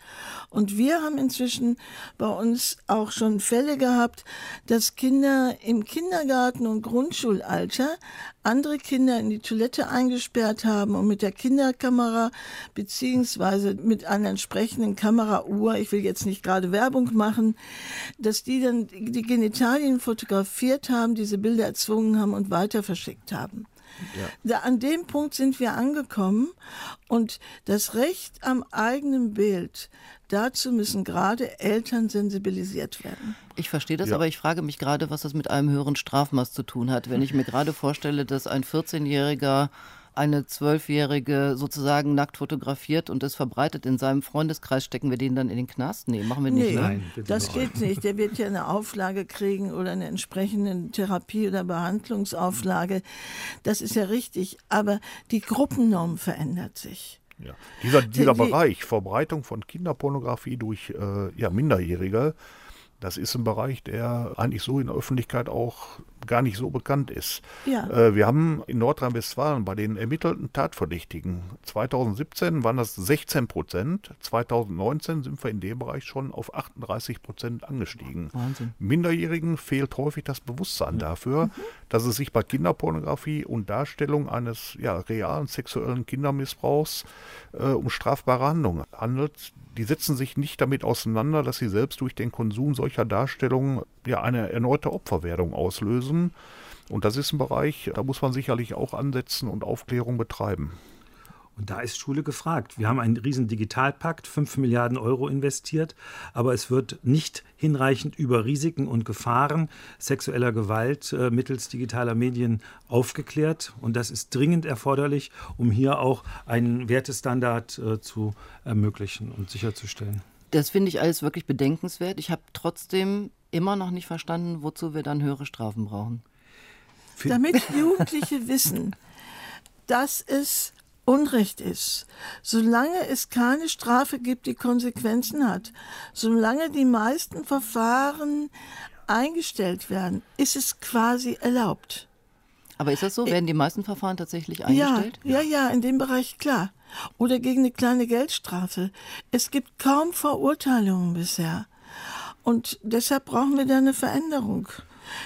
Und wir haben inzwischen bei uns auch schon Fälle gehabt, dass Kinder im Kindergarten und Grundschulalter andere Kinder in die Toilette eingesperrt haben und mit der Kinderkamera beziehungsweise mit einer entsprechenden Kamerauhr, ich will jetzt nicht gerade Werbung machen, dass die dann die Genitalien fotografiert haben, diese Bilder erzwungen haben und weiter verschickt haben. Ja. Da, an dem Punkt sind wir angekommen und das Recht am eigenen Bild, dazu müssen gerade Eltern sensibilisiert werden. Ich verstehe das, ja. aber ich frage mich gerade, was das mit einem höheren Strafmaß zu tun hat. Wenn ich mir gerade vorstelle, dass ein 14-Jähriger eine Zwölfjährige sozusagen nackt fotografiert und es verbreitet in seinem Freundeskreis, stecken wir den dann in den Knast? Nee, machen wir nicht. Nee, ne? Nein, das geht nicht. Der wird ja eine Auflage kriegen oder eine entsprechende Therapie- oder Behandlungsauflage. Das ist ja richtig. Aber die Gruppennorm verändert sich. Ja. Dieser, dieser die, Bereich Verbreitung von Kinderpornografie durch äh, ja, Minderjährige das ist ein Bereich, der eigentlich so in der Öffentlichkeit auch gar nicht so bekannt ist. Ja. Äh, wir haben in Nordrhein-Westfalen bei den ermittelten Tatverdächtigen 2017 waren das 16 Prozent, 2019 sind wir in dem Bereich schon auf 38 Prozent angestiegen. Wahnsinn. Minderjährigen fehlt häufig das Bewusstsein ja. dafür, mhm. dass es sich bei Kinderpornografie und Darstellung eines ja, realen sexuellen Kindermissbrauchs äh, um strafbare Handlungen handelt, die setzen sich nicht damit auseinander, dass sie selbst durch den Konsum solcher Darstellungen ja eine erneute Opferwerdung auslösen. Und das ist ein Bereich, da muss man sicherlich auch ansetzen und Aufklärung betreiben. Und da ist Schule gefragt. Wir haben einen riesen Digitalpakt, 5 Milliarden Euro investiert, aber es wird nicht hinreichend über Risiken und Gefahren sexueller Gewalt äh, mittels digitaler Medien aufgeklärt. Und das ist dringend erforderlich, um hier auch einen Wertestandard äh, zu ermöglichen und sicherzustellen. Das finde ich alles wirklich bedenkenswert. Ich habe trotzdem immer noch nicht verstanden, wozu wir dann höhere Strafen brauchen. Damit Jugendliche wissen, dass es Unrecht ist, solange es keine Strafe gibt, die Konsequenzen hat, solange die meisten Verfahren eingestellt werden, ist es quasi erlaubt. Aber ist das so? Werden die meisten Verfahren tatsächlich eingestellt? Ja, ja, ja, in dem Bereich klar. Oder gegen eine kleine Geldstrafe. Es gibt kaum Verurteilungen bisher. Und deshalb brauchen wir da eine Veränderung.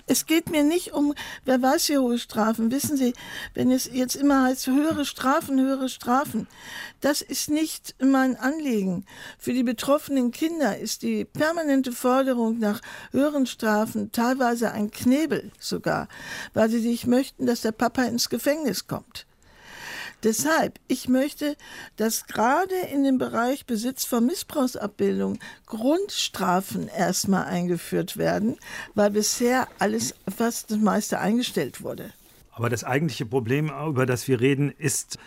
Es geht mir nicht um, wer weiß wie hohe Strafen. Wissen Sie, wenn es jetzt immer heißt, höhere Strafen, höhere Strafen, das ist nicht mein Anliegen. Für die betroffenen Kinder ist die permanente Forderung nach höheren Strafen teilweise ein Knebel sogar, weil sie sich möchten, dass der Papa ins Gefängnis kommt. Deshalb, ich möchte, dass gerade in dem Bereich Besitz von Missbrauchsabbildung Grundstrafen erstmal eingeführt werden, weil bisher alles, fast das meiste eingestellt wurde. Aber das eigentliche Problem, über das wir reden, ist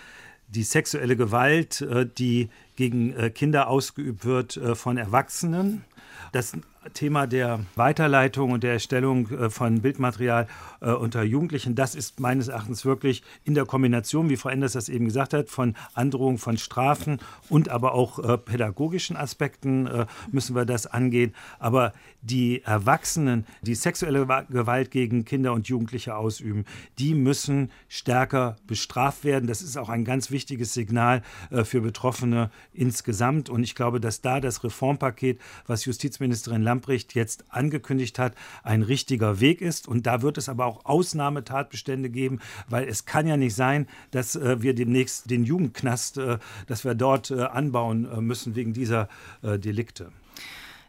die sexuelle Gewalt, äh, die gegen äh, Kinder ausgeübt wird äh, von Erwachsenen. Das Thema der Weiterleitung und der Erstellung äh, von Bildmaterial äh, unter Jugendlichen, das ist meines Erachtens wirklich in der Kombination, wie Frau Enders das eben gesagt hat, von Androhung von Strafen und aber auch äh, pädagogischen Aspekten müssen wir das angehen. Aber die Erwachsenen, die sexuelle Gewalt gegen Kinder und Jugendliche ausüben, die müssen stärker bestraft werden. Das ist auch ein ganz wichtiges Signal für Betroffene insgesamt. Und ich glaube, dass da das Reformpaket, was Justizministerin Lamprecht Lamprecht jetzt angekündigt hat, ein richtiger Weg ist. Und da wird es aber auch Ausnahmetatbestände geben, weil es kann ja nicht sein, dass äh, wir demnächst den Jugendknast, äh, dass wir dort äh, anbauen äh, müssen wegen dieser äh, Delikte.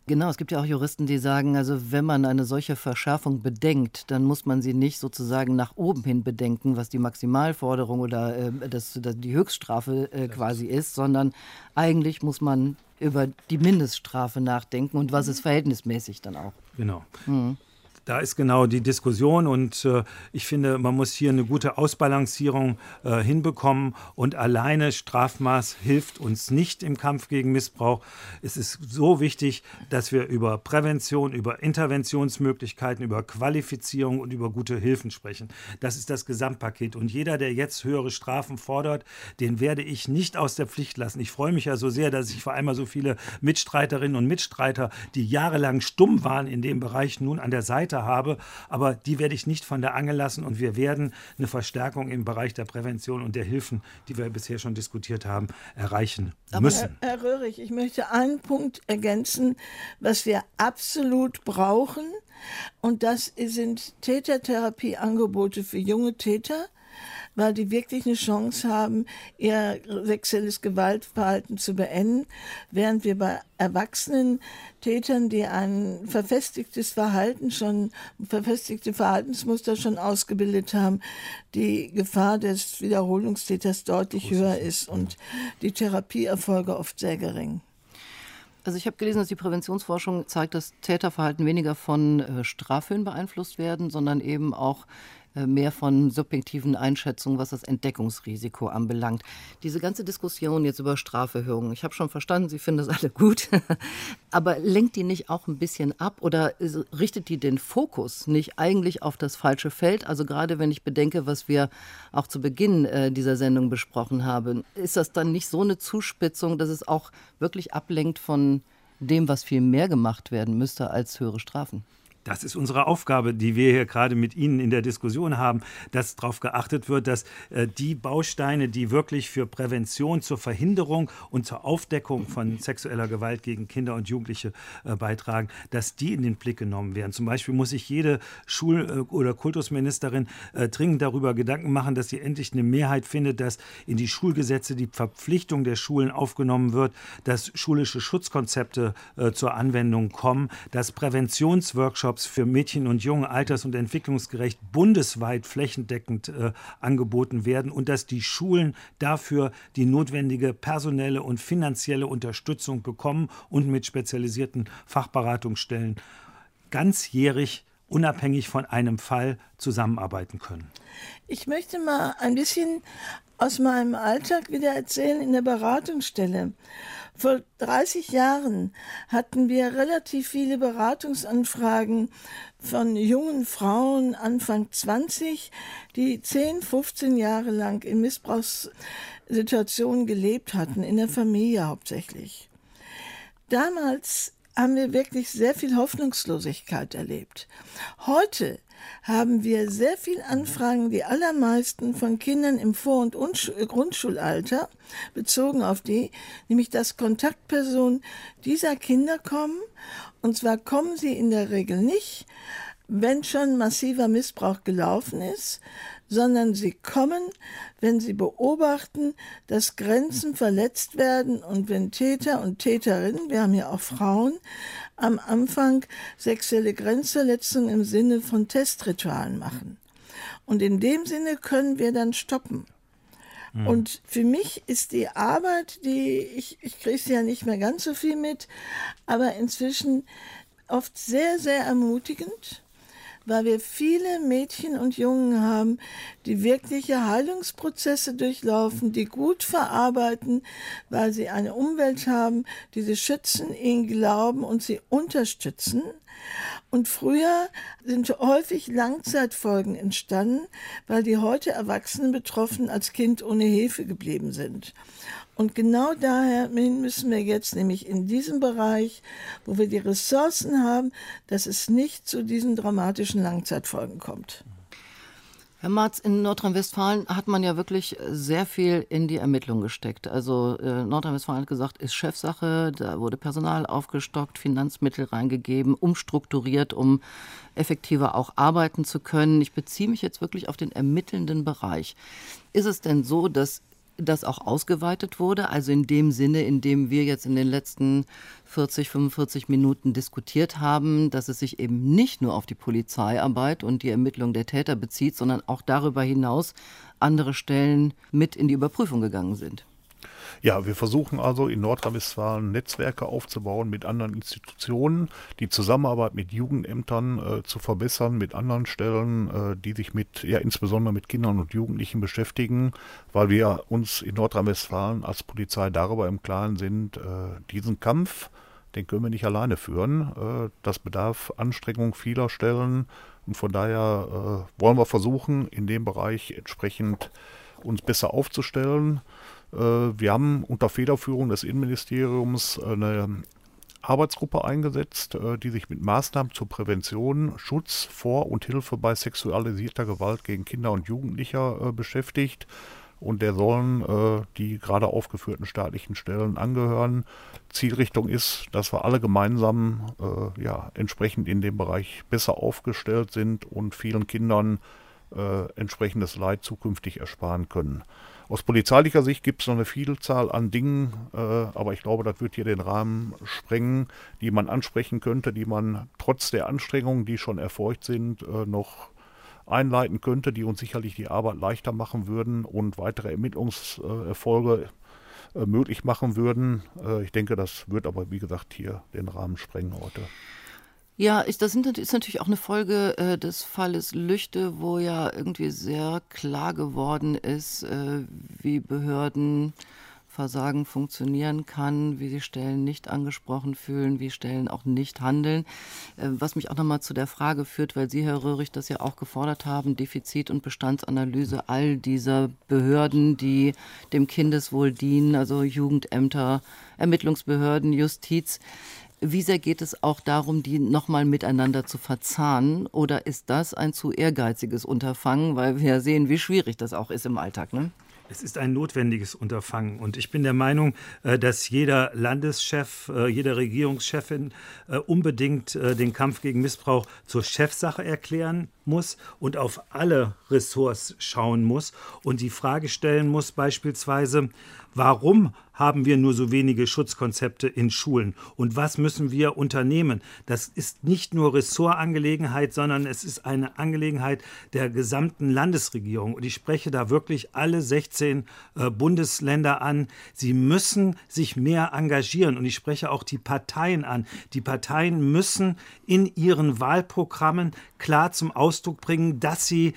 Genau, es gibt ja auch Juristen, die sagen, also wenn man eine solche Verschärfung bedenkt, dann muss man sie nicht sozusagen nach oben hin bedenken, was die Maximalforderung oder äh, das, das, die Höchststrafe äh, quasi ist, sondern eigentlich muss man über die Mindeststrafe nachdenken und was ist verhältnismäßig dann auch. Genau. Mhm. Da ist genau die Diskussion und äh, ich finde, man muss hier eine gute Ausbalancierung äh, hinbekommen und alleine Strafmaß hilft uns nicht im Kampf gegen Missbrauch. Es ist so wichtig, dass wir über Prävention, über Interventionsmöglichkeiten, über Qualifizierung und über gute Hilfen sprechen. Das ist das Gesamtpaket und jeder, der jetzt höhere Strafen fordert, den werde ich nicht aus der Pflicht lassen. Ich freue mich ja so sehr, dass ich vor allem so viele Mitstreiterinnen und Mitstreiter, die jahrelang stumm waren in dem Bereich, nun an der Seite Kontakte habe, aber die werde ich nicht von der Angel lassen und wir werden eine Verstärkung im Bereich der Prävention und der Hilfen, die wir bisher schon diskutiert haben, erreichen müssen. Herr, Herr Röhrig, ich möchte einen Punkt ergänzen, was wir absolut brauchen. Und das sind Tätertherapieangebote für junge Täter, weil die wirklich eine Chance haben, ihr sexuelles Gewaltverhalten zu beenden, während wir bei erwachsenen Tätern, die ein verfestigtes Verhalten schon, verfestigte Verhaltensmuster schon ausgebildet haben, die Gefahr des Wiederholungstäters deutlich höher ist und die Therapieerfolge oft sehr gering. Also ich habe gelesen, dass die Präventionsforschung zeigt, dass Täterverhalten weniger von äh, Straphöhen beeinflusst werden, sondern eben auch äh, mehr von subjektiven Einschätzungen, was das Entdeckungsrisiko anbelangt. Diese ganze Diskussion jetzt über Straferhöhungen, ich habe schon verstanden, Sie finden das alle gut, aber lenkt die nicht auch ein bisschen ab oder richtet die den Fokus nicht eigentlich auf das falsche Feld? Also gerade wenn ich bedenke, was wir auch zu Beginn äh, dieser Sendung besprochen haben, ist das dann nicht so eine Zuspitzung, dass es auch wirklich ablenkt von dem, was viel mehr gemacht werden müsste als höhere Strafen? Das ist unsere Aufgabe, die wir hier gerade mit Ihnen in der Diskussion haben, dass darauf geachtet wird, dass äh, die Bausteine, die wirklich für Prävention, zur Verhinderung und zur Aufdeckung von sexueller Gewalt gegen Kinder und Jugendliche äh, beitragen, dass die in den Blick genommen werden. Zum Beispiel muss sich jede Schul- äh, oder Kultusministerin äh, dringend darüber Gedanken machen, dass sie endlich eine Mehrheit findet, dass in die Schulgesetze die Verpflichtung der Schulen aufgenommen wird, dass schulische Schutzkonzepte äh, zur Anwendung kommen, dass Präventionsworkshops Workshops für Mädchen und Jungen alters- und entwicklungsgerecht bundesweit flächendeckend äh, angeboten werden und dass die Schulen dafür die notwendige personelle und finanzielle Unterstützung bekommen und mit spezialisierten Fachberatungsstellen ganzjährig unabhängig von einem Fall zusammenarbeiten können. Ich möchte mal ein bisschen aus meinem Alltag wieder erzählen in der Beratungsstelle. Vor 30 Jahren hatten wir relativ viele Beratungsanfragen von jungen Frauen Anfang 20, die 10, 15 Jahre lang in Missbrauchssituationen gelebt hatten, in der Familie hauptsächlich. Damals haben wir wirklich sehr viel Hoffnungslosigkeit erlebt. Heute haben wir sehr viel Anfragen, die allermeisten von Kindern im Vor- und Grundschulalter, bezogen auf die, nämlich dass Kontaktpersonen dieser Kinder kommen. Und zwar kommen sie in der Regel nicht, wenn schon massiver Missbrauch gelaufen ist, sondern sie kommen, wenn sie beobachten, dass Grenzen verletzt werden und wenn Täter und Täterinnen, wir haben ja auch Frauen, am Anfang sexuelle Grenzverletzungen im Sinne von Testritualen machen. Und in dem Sinne können wir dann stoppen. Mhm. Und für mich ist die Arbeit, die ich, ich kriege ja nicht mehr ganz so viel mit, aber inzwischen oft sehr, sehr ermutigend weil wir viele Mädchen und Jungen haben, die wirkliche Heilungsprozesse durchlaufen, die gut verarbeiten, weil sie eine Umwelt haben, die sie schützen, ihnen glauben und sie unterstützen. Und früher sind häufig Langzeitfolgen entstanden, weil die heute Erwachsenen betroffen als Kind ohne Hilfe geblieben sind. Und genau daher müssen wir jetzt nämlich in diesem Bereich, wo wir die Ressourcen haben, dass es nicht zu diesen dramatischen Langzeitfolgen kommt. Herr Marz, in Nordrhein-Westfalen hat man ja wirklich sehr viel in die Ermittlung gesteckt. Also äh, Nordrhein-Westfalen hat gesagt, ist Chefsache, da wurde Personal aufgestockt, Finanzmittel reingegeben, umstrukturiert, um effektiver auch arbeiten zu können. Ich beziehe mich jetzt wirklich auf den ermittelnden Bereich. Ist es denn so, dass das auch ausgeweitet wurde, also in dem Sinne, in dem wir jetzt in den letzten 40, 45 Minuten diskutiert haben, dass es sich eben nicht nur auf die Polizeiarbeit und die Ermittlung der Täter bezieht, sondern auch darüber hinaus andere Stellen mit in die Überprüfung gegangen sind. Ja, wir versuchen also in Nordrhein-Westfalen Netzwerke aufzubauen mit anderen Institutionen, die Zusammenarbeit mit Jugendämtern äh, zu verbessern, mit anderen Stellen, äh, die sich mit, ja insbesondere mit Kindern und Jugendlichen beschäftigen, weil wir uns in Nordrhein-Westfalen als Polizei darüber im Klaren sind, äh, diesen Kampf, den können wir nicht alleine führen. Äh, das bedarf Anstrengung vieler Stellen und von daher äh, wollen wir versuchen, in dem Bereich entsprechend uns besser aufzustellen. Äh, wir haben unter Federführung des Innenministeriums eine Arbeitsgruppe eingesetzt, äh, die sich mit Maßnahmen zur Prävention, Schutz vor und Hilfe bei sexualisierter Gewalt gegen Kinder und Jugendliche äh, beschäftigt. Und der sollen die gerade aufgeführten staatlichen Stellen angehören. Zielrichtung ist, dass wir alle gemeinsam ja, entsprechend in dem Bereich besser aufgestellt sind und vielen Kindern entsprechendes Leid zukünftig ersparen können. Aus polizeilicher Sicht gibt es noch eine Vielzahl an Dingen, äh, aber ich glaube, das wird hier den Rahmen sprengen, die man ansprechen könnte, die man trotz der Anstrengungen, die schon erfolgt sind, äh, noch einleiten könnte, die uns sicherlich die Arbeit leichter machen würden und weitere Ermittlungserfolge äh, möglich machen würden. Äh, ich denke, das wird aber, wie gesagt, hier den Rahmen sprengen heute. Ja, ist, das ist natürlich auch eine Folge äh, des Falles Lüchte, wo ja irgendwie sehr klar geworden ist, äh, wie Behördenversagen funktionieren kann, wie sie Stellen nicht angesprochen fühlen, wie Stellen auch nicht handeln. Äh, was mich auch nochmal zu der Frage führt, weil Sie, Herr Röhrig, das ja auch gefordert haben, Defizit- und Bestandsanalyse all dieser Behörden, die dem Kindeswohl dienen, also Jugendämter, Ermittlungsbehörden, Justiz. Wie sehr geht es auch darum, die nochmal miteinander zu verzahnen? Oder ist das ein zu ehrgeiziges Unterfangen, weil wir sehen, wie schwierig das auch ist im Alltag? Ne? Es ist ein notwendiges Unterfangen. Und ich bin der Meinung, äh, dass jeder Landeschef, äh, jede Regierungschefin äh, unbedingt den Kampf gegen Missbrauch zur Chefsache erklären muss und auf alle Ressorts schauen muss und die Frage stellen muss, beispielsweise, Warum haben wir nur so wenige Schutzkonzepte in Schulen? Und was müssen wir unternehmen? Das ist nicht nur Ressortangelegenheit, sondern es ist eine Angelegenheit der gesamten Landesregierung. Und ich spreche da wirklich alle 16 äh, Bundesländer an. Sie müssen sich mehr engagieren. Und ich spreche auch die Parteien an. Die Parteien müssen in ihren Wahlprogrammen klar zum Ausdruck bringen, dass sie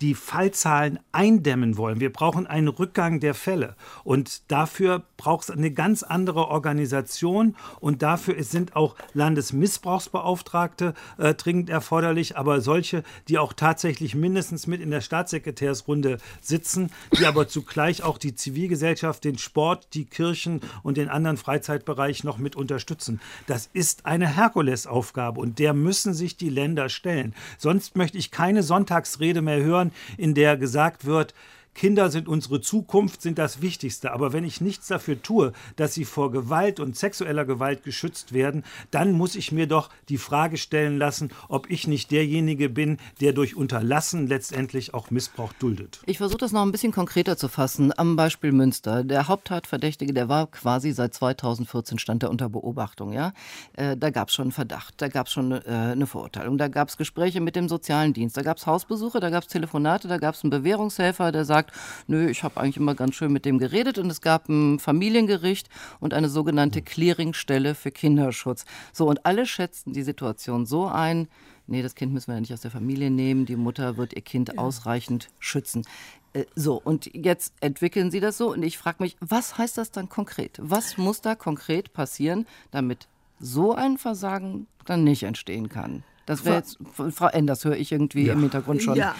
die Fallzahlen eindämmen wollen. Wir brauchen einen Rückgang der Fälle. Und dafür braucht es eine ganz andere Organisation. Und dafür sind auch Landesmissbrauchsbeauftragte äh, dringend erforderlich, aber solche, die auch tatsächlich mindestens mit in der Staatssekretärsrunde sitzen, die aber zugleich auch die Zivilgesellschaft, den Sport, die Kirchen und den anderen Freizeitbereich noch mit unterstützen. Das ist eine Herkulesaufgabe und der müssen sich die Länder stellen. Sonst möchte ich keine Sonntagsrede mehr hören hören, in der gesagt wird, Kinder sind unsere Zukunft, sind das Wichtigste. Aber wenn ich nichts dafür tue, dass sie vor Gewalt und sexueller Gewalt geschützt werden, dann muss ich mir doch die Frage stellen lassen, ob ich nicht derjenige bin, der durch Unterlassen letztendlich auch Missbrauch duldet. Ich versuche das noch ein bisschen konkreter zu fassen. Am Beispiel Münster. Der Haupttatverdächtige, der war quasi seit 2014 stand er unter Beobachtung. Ja? Äh, da gab es schon einen Verdacht, da gab es schon äh, eine Verurteilung, da gab es Gespräche mit dem sozialen Dienst, da gab es Hausbesuche, da gab es Telefonate, da gab es einen Bewährungshelfer, der sagt, gesagt, nö, ich habe eigentlich immer ganz schön mit dem geredet und es gab ein Familiengericht und eine sogenannte Clearingstelle für Kinderschutz. So, und alle schätzten die Situation so ein, nee, das Kind müssen wir ja nicht aus der Familie nehmen, die Mutter wird ihr Kind ja. ausreichend schützen. Äh, so, und jetzt entwickeln Sie das so und ich frage mich, was heißt das dann konkret? Was muss da konkret passieren, damit so ein Versagen dann nicht entstehen kann? Das wäre jetzt, Frau Enders höre ich irgendwie ja. im Hintergrund schon. Ja,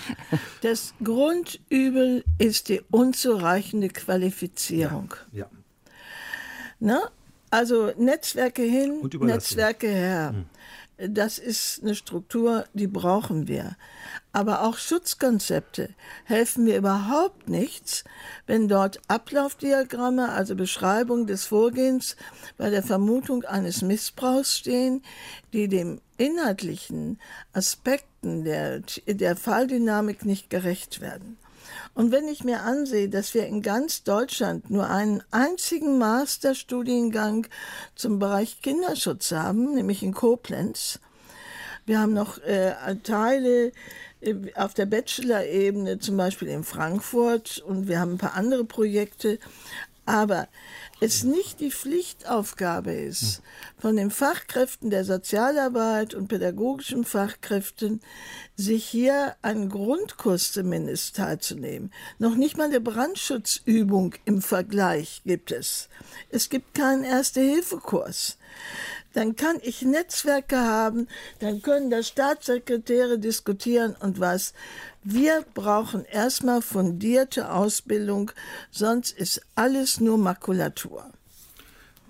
das Grundübel ist die unzureichende Qualifizierung. Ja. ja. Ne? Also Netzwerke hin, Netzwerke her. Hm. Das ist eine Struktur, die brauchen wir. Aber auch Schutzkonzepte helfen mir überhaupt nichts, wenn dort Ablaufdiagramme, also Beschreibung des Vorgehens bei der Vermutung eines Missbrauchs stehen, die dem inhaltlichen Aspekten der, der Falldynamik nicht gerecht werden. Und wenn ich mir ansehe, dass wir in ganz Deutschland nur einen einzigen Masterstudiengang zum Bereich Kinderschutz haben, nämlich in Koblenz, wir haben noch äh, Teile äh, auf der Bachelor-Ebene, zum Beispiel in Frankfurt, und wir haben ein paar andere Projekte. Aber es nicht die Pflichtaufgabe ist, von den Fachkräften der Sozialarbeit und pädagogischen Fachkräften, sich hier einen Grundkurs zumindest teilzunehmen. Noch nicht mal eine Brandschutzübung im Vergleich gibt es. Es gibt keinen Erste-Hilfe-Kurs dann kann ich Netzwerke haben, dann können da Staatssekretäre diskutieren und was. Wir brauchen erstmal fundierte Ausbildung, sonst ist alles nur Makulatur.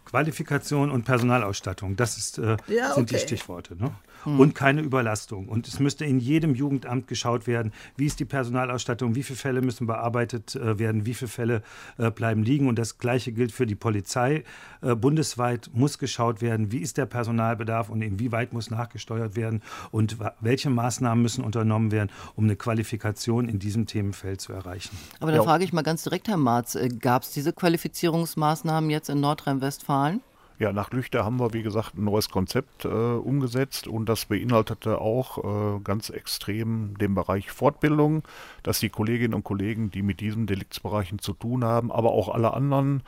Qualifikation und Personalausstattung, das ist, äh, ja, okay. sind die Stichworte. Ne? Mhm. und keine Überlastung. Und es müsste in jedem Jugendamt geschaut werden, wie ist die Personalausstattung, wie viele Fälle müssen bearbeitet äh, werden, wie viele Fälle äh, bleiben liegen. Und das Gleiche gilt für die Polizei. Äh, bundesweit muss geschaut werden, wie ist der Personalbedarf und inwieweit muss nachgesteuert werden und welche Maßnahmen müssen unternommen werden, um eine Qualifikation in diesem Themenfeld zu erreichen. Aber da ja. frage ich mal ganz direkt, Herr Marz, gab es diese Qualifizierungsmaßnahmen jetzt in Nordrhein-Westfalen? Ja, nach Lüchter haben wir, wie gesagt, ein neues Konzept äh, umgesetzt und das beinhaltete auch äh, ganz extrem den Bereich Fortbildung, dass die Kolleginnen und Kollegen, die mit diesen Deliktsbereichen zu tun haben, aber auch alle anderen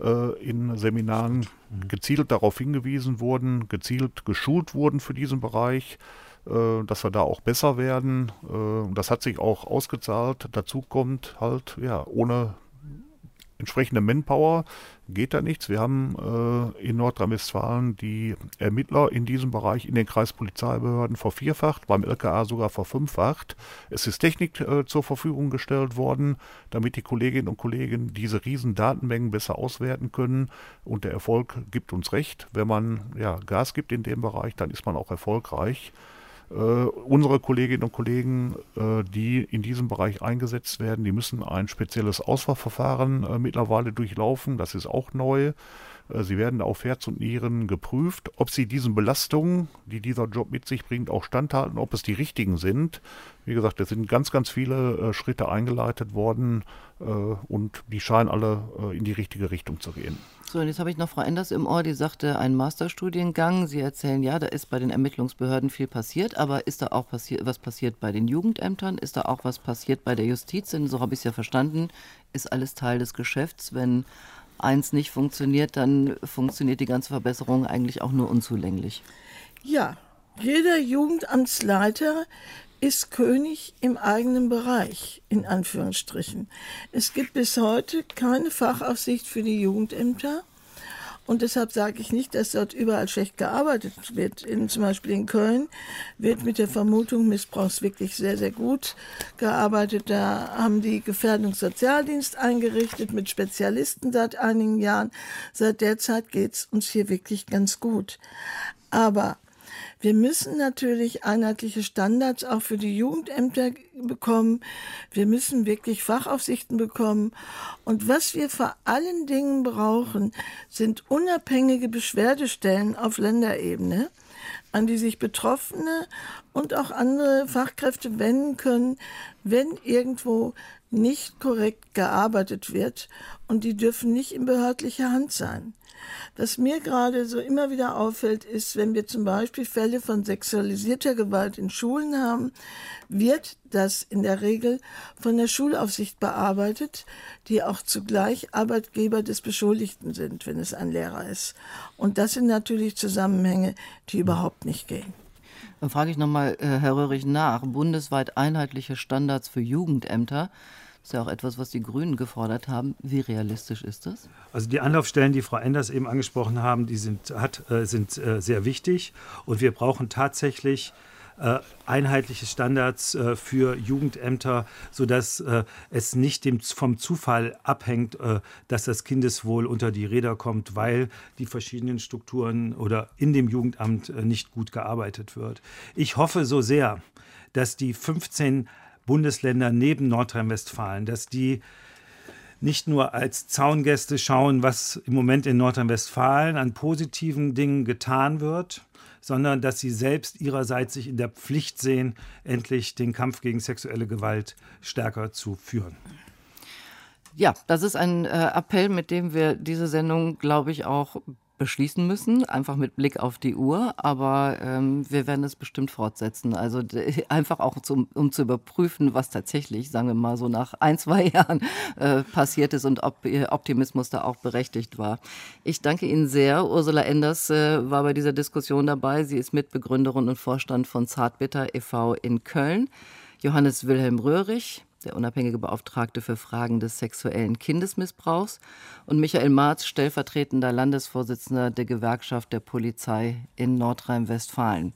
äh, in Seminaren gezielt darauf hingewiesen wurden, gezielt geschult wurden für diesen Bereich äh, dass wir da auch besser werden. Äh, das hat sich auch ausgezahlt. Dazu kommt halt, ja, ohne entsprechende Manpower geht da nichts. Wir haben äh, in Nordrhein-Westfalen die Ermittler in diesem Bereich in den Kreispolizeibehörden vervierfacht, beim LKA sogar verfünffacht. Es ist Technik äh, zur Verfügung gestellt worden, damit die Kolleginnen und Kollegen diese riesen Datenmengen besser auswerten können. Und der Erfolg gibt uns recht. Wenn man ja, Gas gibt in dem Bereich, dann ist man auch erfolgreich. Äh, unsere Kolleginnen und Kollegen, äh, die in diesem Bereich eingesetzt werden, die müssen ein spezielles Auswahlverfahren äh, mittlerweile durchlaufen. Das ist auch neu. Äh, sie werden auf Herz und Nieren geprüft, ob sie diesen Belastungen, die dieser Job mit sich bringt, auch standhalten, ob es die richtigen sind. Wie gesagt, es sind ganz, ganz viele äh, Schritte eingeleitet worden äh, und die scheinen alle in die richtige Richtung zu gehen. So, und jetzt habe ich noch Frau Enders im Ohr, die sagte, ein Masterstudiengang. Sie erzählen, ja, da ist bei den Ermittlungsbehörden viel passiert, aber ist da auch passi was passiert bei den Jugendämtern? Ist da auch was passiert bei der Justiz? Denn so habe ich es ja verstanden, ist alles Teil des Geschäfts. Wenn eins nicht funktioniert, dann funktioniert die ganze Verbesserung eigentlich auch nur unzulänglich. Ja, jeder Jugendamtsleiter ist König im eigenen Bereich, in Anführungsstrichen. Es gibt bis heute keine Fachaufsicht für die Jugendämter. Und deshalb sage ich nicht, dass dort überall schlecht gearbeitet wird. In, zum Beispiel in Köln wird mit der Vermutung Missbrauchs wirklich sehr, sehr gut gearbeitet. Da haben die Gefährdungssozialdienst eingerichtet mit Spezialisten seit einigen Jahren. Seit der Zeit geht es uns hier wirklich ganz gut. Aber wir müssen natürlich einheitliche Standards auch für die Jugendämter bekommen. Wir müssen wirklich Fachaufsichten bekommen. Und was wir vor allen Dingen brauchen, sind unabhängige Beschwerdestellen auf Länderebene, an die sich Betroffene und auch andere Fachkräfte wenden können, wenn irgendwo nicht korrekt gearbeitet wird. Und die dürfen nicht in behördlicher Hand sein. Was mir gerade so immer wieder auffällt, ist, wenn wir zum Beispiel Fälle von sexualisierter Gewalt in Schulen haben, wird das in der Regel von der Schulaufsicht bearbeitet, die auch zugleich Arbeitgeber des Beschuldigten sind, wenn es ein Lehrer ist. Und das sind natürlich Zusammenhänge, die überhaupt nicht gehen. Dann frage ich nochmal, äh, Herr Röhrig, nach. Bundesweit einheitliche Standards für Jugendämter. Das ist ja auch etwas, was die Grünen gefordert haben. Wie realistisch ist das? Also die Anlaufstellen, die Frau Enders eben angesprochen haben, die sind, hat, äh, sind äh, sehr wichtig. Und wir brauchen tatsächlich äh, einheitliche Standards für Jugendämter, sodass es nicht vom Zufall abhängt, dass das Kindeswohl unter die Räder kommt, weil die verschiedenen Strukturen oder in dem Jugendamt nicht gut gearbeitet wird. Ich hoffe so sehr, dass die 15 Bundesländer neben Nordrhein-Westfalen, dass die nicht nur als Zaungäste schauen, was im Moment in Nordrhein-Westfalen an positiven Dingen getan wird, sondern dass sie selbst ihrerseits sich in der Pflicht sehen, endlich den Kampf gegen sexuelle Gewalt stärker zu führen. Ja, das ist ein äh, Appell, mit dem wir diese Sendung, glaube ich, auch beschließen müssen, einfach mit Blick auf die Uhr. Aber ähm, wir werden es bestimmt fortsetzen. Also einfach auch zum, um zu überprüfen, was tatsächlich, sagen wir mal so nach ein, zwei Jahren äh, passiert ist und ob Ihr Optimismus da auch berechtigt war. Ich danke Ihnen sehr. Ursula Enders äh, war bei dieser Diskussion dabei. Sie ist Mitbegründerin und Vorstand von Zartbitter e.V. in Köln. Johannes Wilhelm Röhrig, der unabhängige Beauftragte für Fragen des sexuellen Kindesmissbrauchs, und Michael Marz, stellvertretender Landesvorsitzender der Gewerkschaft der Polizei in Nordrhein-Westfalen.